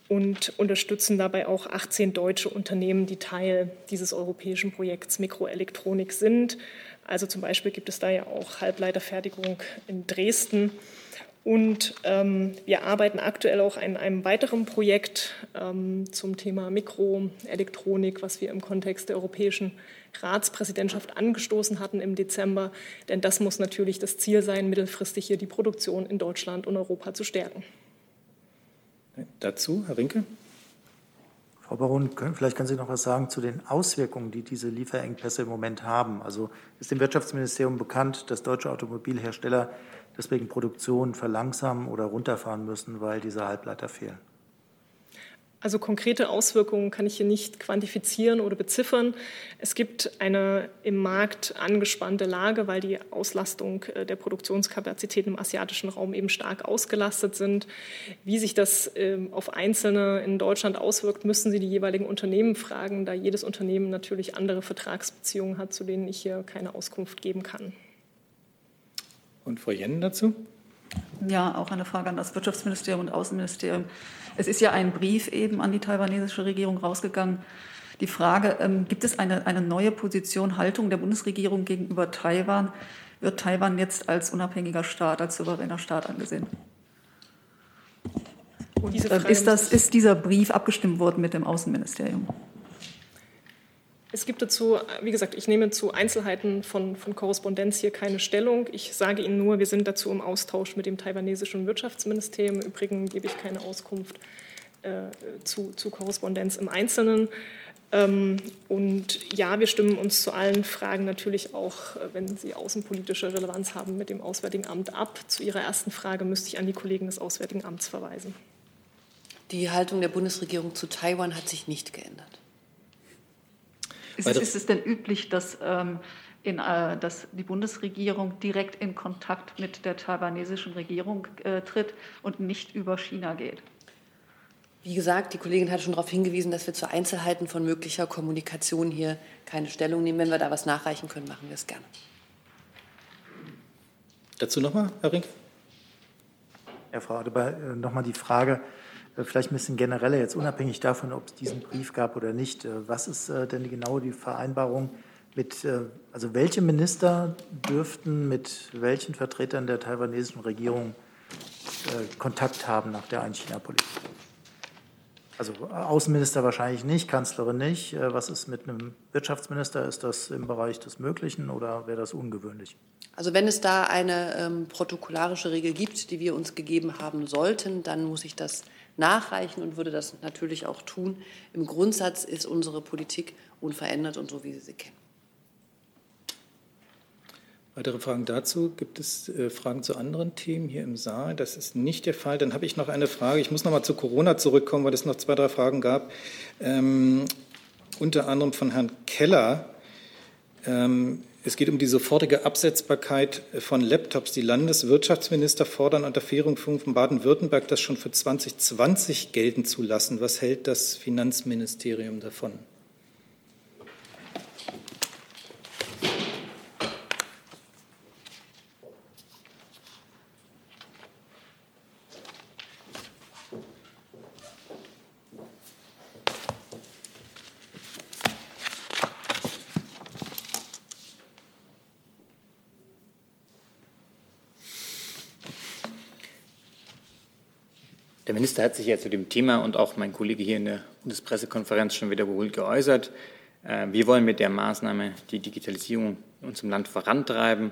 und unterstützen dabei auch 18 deutsche Unternehmen, die Teil dieses europäischen Projekts Mikroelektronik sind. Also zum Beispiel gibt es da ja auch Halbleiterfertigung in Dresden. Und ähm, wir arbeiten aktuell auch an einem weiteren Projekt ähm, zum Thema Mikroelektronik, was wir im Kontext der europäischen Ratspräsidentschaft angestoßen hatten im Dezember. Denn das muss natürlich das Ziel sein, mittelfristig hier die Produktion in Deutschland und Europa zu stärken. Dazu, Herr Rinke. Frau Baron, vielleicht können Sie noch was sagen zu den Auswirkungen, die diese Lieferengpässe im Moment haben. Also ist dem Wirtschaftsministerium bekannt, dass deutsche Automobilhersteller deswegen Produktion verlangsamen oder runterfahren müssen, weil diese Halbleiter fehlen? Also konkrete Auswirkungen kann ich hier nicht quantifizieren oder beziffern. Es gibt eine im Markt angespannte Lage, weil die Auslastung äh, der Produktionskapazitäten im asiatischen Raum eben stark ausgelastet sind. Wie sich das ähm, auf Einzelne in Deutschland auswirkt, müssen Sie die jeweiligen Unternehmen fragen, da jedes Unternehmen natürlich andere Vertragsbeziehungen hat, zu denen ich hier keine Auskunft geben kann. Und Frau Jennen dazu? Ja, auch eine Frage an das Wirtschaftsministerium und Außenministerium. Es ist ja ein Brief eben an die taiwanesische Regierung rausgegangen. Die Frage, ähm, gibt es eine, eine neue Position, Haltung der Bundesregierung gegenüber Taiwan? Wird Taiwan jetzt als unabhängiger Staat, als souveräner Staat angesehen? Und, äh, ist, das, ist dieser Brief abgestimmt worden mit dem Außenministerium? Es gibt dazu, wie gesagt, ich nehme zu Einzelheiten von, von Korrespondenz hier keine Stellung. Ich sage Ihnen nur, wir sind dazu im Austausch mit dem taiwanesischen Wirtschaftsministerium. Im Übrigen gebe ich keine Auskunft äh, zu, zu Korrespondenz im Einzelnen. Ähm, und ja, wir stimmen uns zu allen Fragen natürlich auch, äh, wenn sie außenpolitische Relevanz haben, mit dem Auswärtigen Amt ab. Zu Ihrer ersten Frage müsste ich an die Kollegen des Auswärtigen Amts verweisen. Die Haltung der Bundesregierung zu Taiwan hat sich nicht geändert. Ist es, ist es denn üblich, dass, ähm, in, äh, dass die Bundesregierung direkt in Kontakt mit der taiwanesischen Regierung äh, tritt und nicht über China geht? Wie gesagt, die Kollegin hat schon darauf hingewiesen, dass wir zu Einzelheiten von möglicher Kommunikation hier keine Stellung nehmen. Wenn wir da was nachreichen können, machen wir es gerne. Dazu nochmal, Herr Rink? Ja, Frau Adebar, äh, nochmal die Frage, vielleicht ein bisschen genereller, jetzt unabhängig davon, ob es diesen Brief gab oder nicht. Äh, was ist äh, denn genau die Vereinbarung mit, also welche Minister dürften mit welchen Vertretern der taiwanesischen Regierung äh, Kontakt haben nach der Ein-China-Politik. Also Außenminister wahrscheinlich nicht, Kanzlerin nicht. Äh, was ist mit einem Wirtschaftsminister? Ist das im Bereich des Möglichen oder wäre das ungewöhnlich? Also wenn es da eine ähm, protokollarische Regel gibt, die wir uns gegeben haben sollten, dann muss ich das nachreichen und würde das natürlich auch tun. Im Grundsatz ist unsere Politik unverändert und so, wie Sie sie kennen. Weitere Fragen dazu? Gibt es äh, Fragen zu anderen Themen hier im Saal? Das ist nicht der Fall. Dann habe ich noch eine Frage. Ich muss noch mal zu Corona zurückkommen, weil es noch zwei, drei Fragen gab. Ähm, unter anderem von Herrn Keller. Ähm, es geht um die sofortige Absetzbarkeit von Laptops. Die Landeswirtschaftsminister fordern unter Fährung von Baden-Württemberg, das schon für 2020 gelten zu lassen. Was hält das Finanzministerium davon? Minister hat sich ja zu dem Thema und auch mein Kollege hier in der Bundespressekonferenz schon wiederholt geäußert. Äh, wir wollen mit der Maßnahme die Digitalisierung in unserem Land vorantreiben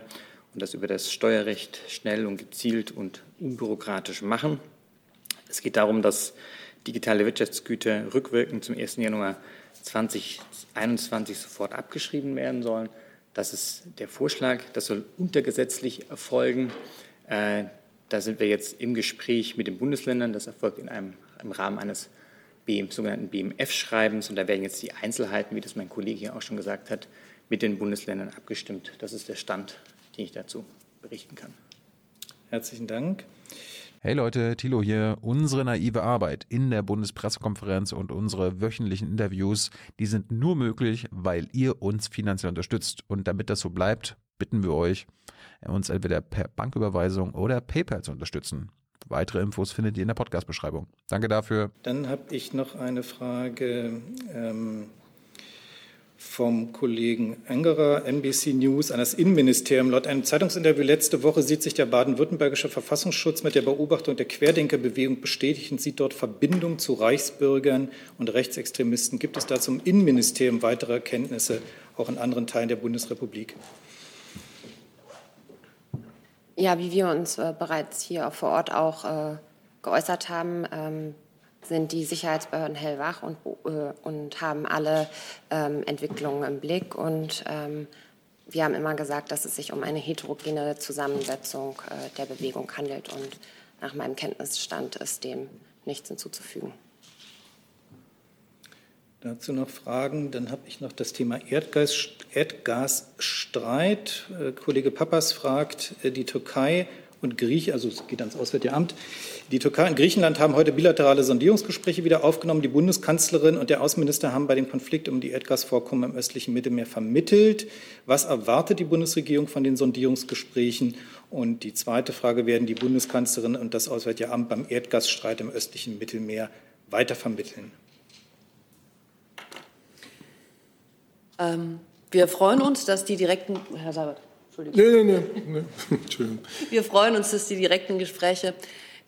und das über das Steuerrecht schnell und gezielt und unbürokratisch machen. Es geht darum, dass digitale Wirtschaftsgüter rückwirkend zum 1. Januar 2021 sofort abgeschrieben werden sollen. Das ist der Vorschlag. Das soll untergesetzlich erfolgen. Da sind wir jetzt im Gespräch mit den Bundesländern. Das erfolgt in einem, im Rahmen eines BM, sogenannten BMF-Schreibens. Und da werden jetzt die Einzelheiten, wie das mein Kollege hier auch schon gesagt hat, mit den Bundesländern abgestimmt. Das ist der Stand, den ich dazu berichten kann. Herzlichen Dank. Hey Leute, Thilo hier. Unsere naive Arbeit in der Bundespressekonferenz und unsere wöchentlichen Interviews, die sind nur möglich, weil ihr uns finanziell unterstützt. Und damit das so bleibt, bitten wir euch, uns entweder per Banküberweisung oder PayPal zu unterstützen. Weitere Infos findet ihr in der Podcast-Beschreibung. Danke dafür. Dann habe ich noch eine Frage ähm, vom Kollegen Engerer, NBC News, an das Innenministerium. Laut einem Zeitungsinterview letzte Woche sieht sich der baden-württembergische Verfassungsschutz mit der Beobachtung der Querdenkerbewegung bestätigt und sieht dort Verbindung zu Reichsbürgern und Rechtsextremisten. Gibt es dazu im Innenministerium weitere Erkenntnisse, auch in anderen Teilen der Bundesrepublik? Ja, wie wir uns äh, bereits hier vor Ort auch äh, geäußert haben, ähm, sind die Sicherheitsbehörden hellwach und, äh, und haben alle ähm, Entwicklungen im Blick. Und ähm, wir haben immer gesagt, dass es sich um eine heterogene Zusammensetzung äh, der Bewegung handelt. Und nach meinem Kenntnisstand ist dem nichts hinzuzufügen. Dazu noch Fragen. Dann habe ich noch das Thema Erdgas, Erdgasstreit. Äh, Kollege Pappas fragt, äh, die Türkei und Griechenland, also es geht ans Auswärtige Amt, die Türkei und Griechenland haben heute bilaterale Sondierungsgespräche wieder aufgenommen. Die Bundeskanzlerin und der Außenminister haben bei dem Konflikt um die Erdgasvorkommen im östlichen Mittelmeer vermittelt. Was erwartet die Bundesregierung von den Sondierungsgesprächen? Und die zweite Frage, werden die Bundeskanzlerin und das Auswärtige Amt beim Erdgasstreit im östlichen Mittelmeer weiter Ähm, wir freuen uns, dass die direkten, Herr Seibert, Entschuldigung. Nee, nee, nee. [LAUGHS] Entschuldigung. Wir freuen uns, dass die direkten Gespräche,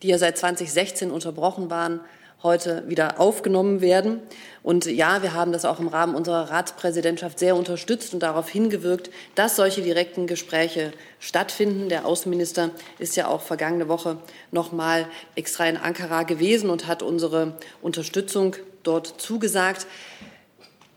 die ja seit 2016 unterbrochen waren, heute wieder aufgenommen werden. Und ja, wir haben das auch im Rahmen unserer Ratspräsidentschaft sehr unterstützt und darauf hingewirkt, dass solche direkten Gespräche stattfinden. Der Außenminister ist ja auch vergangene Woche noch mal extra in Ankara gewesen und hat unsere Unterstützung dort zugesagt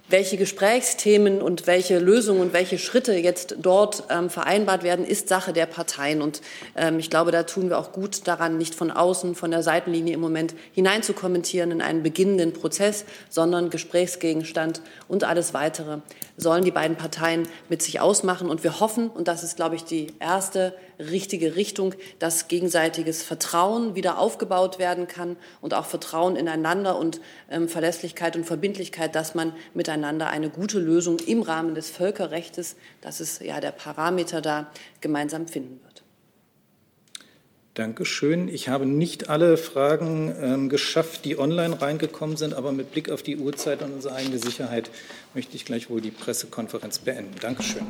welche Gesprächsthemen und welche Lösungen und welche Schritte jetzt dort ähm, vereinbart werden, ist Sache der Parteien. Und ähm, ich glaube, da tun wir auch gut daran, nicht von außen, von der Seitenlinie im Moment hineinzukommentieren in einen beginnenden Prozess, sondern Gesprächsgegenstand und alles Weitere sollen die beiden Parteien mit sich ausmachen. Und wir hoffen, und das ist, glaube ich, die erste richtige Richtung, dass gegenseitiges Vertrauen wieder aufgebaut werden kann und auch Vertrauen ineinander und ähm, Verlässlichkeit und Verbindlichkeit, dass man miteinander eine gute Lösung im Rahmen des Völkerrechts, das ist ja der Parameter da, gemeinsam finden wird. Dankeschön. Ich habe nicht alle Fragen ähm, geschafft, die online reingekommen sind, aber mit Blick auf die Uhrzeit und unsere eigene Sicherheit möchte ich gleich wohl die Pressekonferenz beenden. Dankeschön.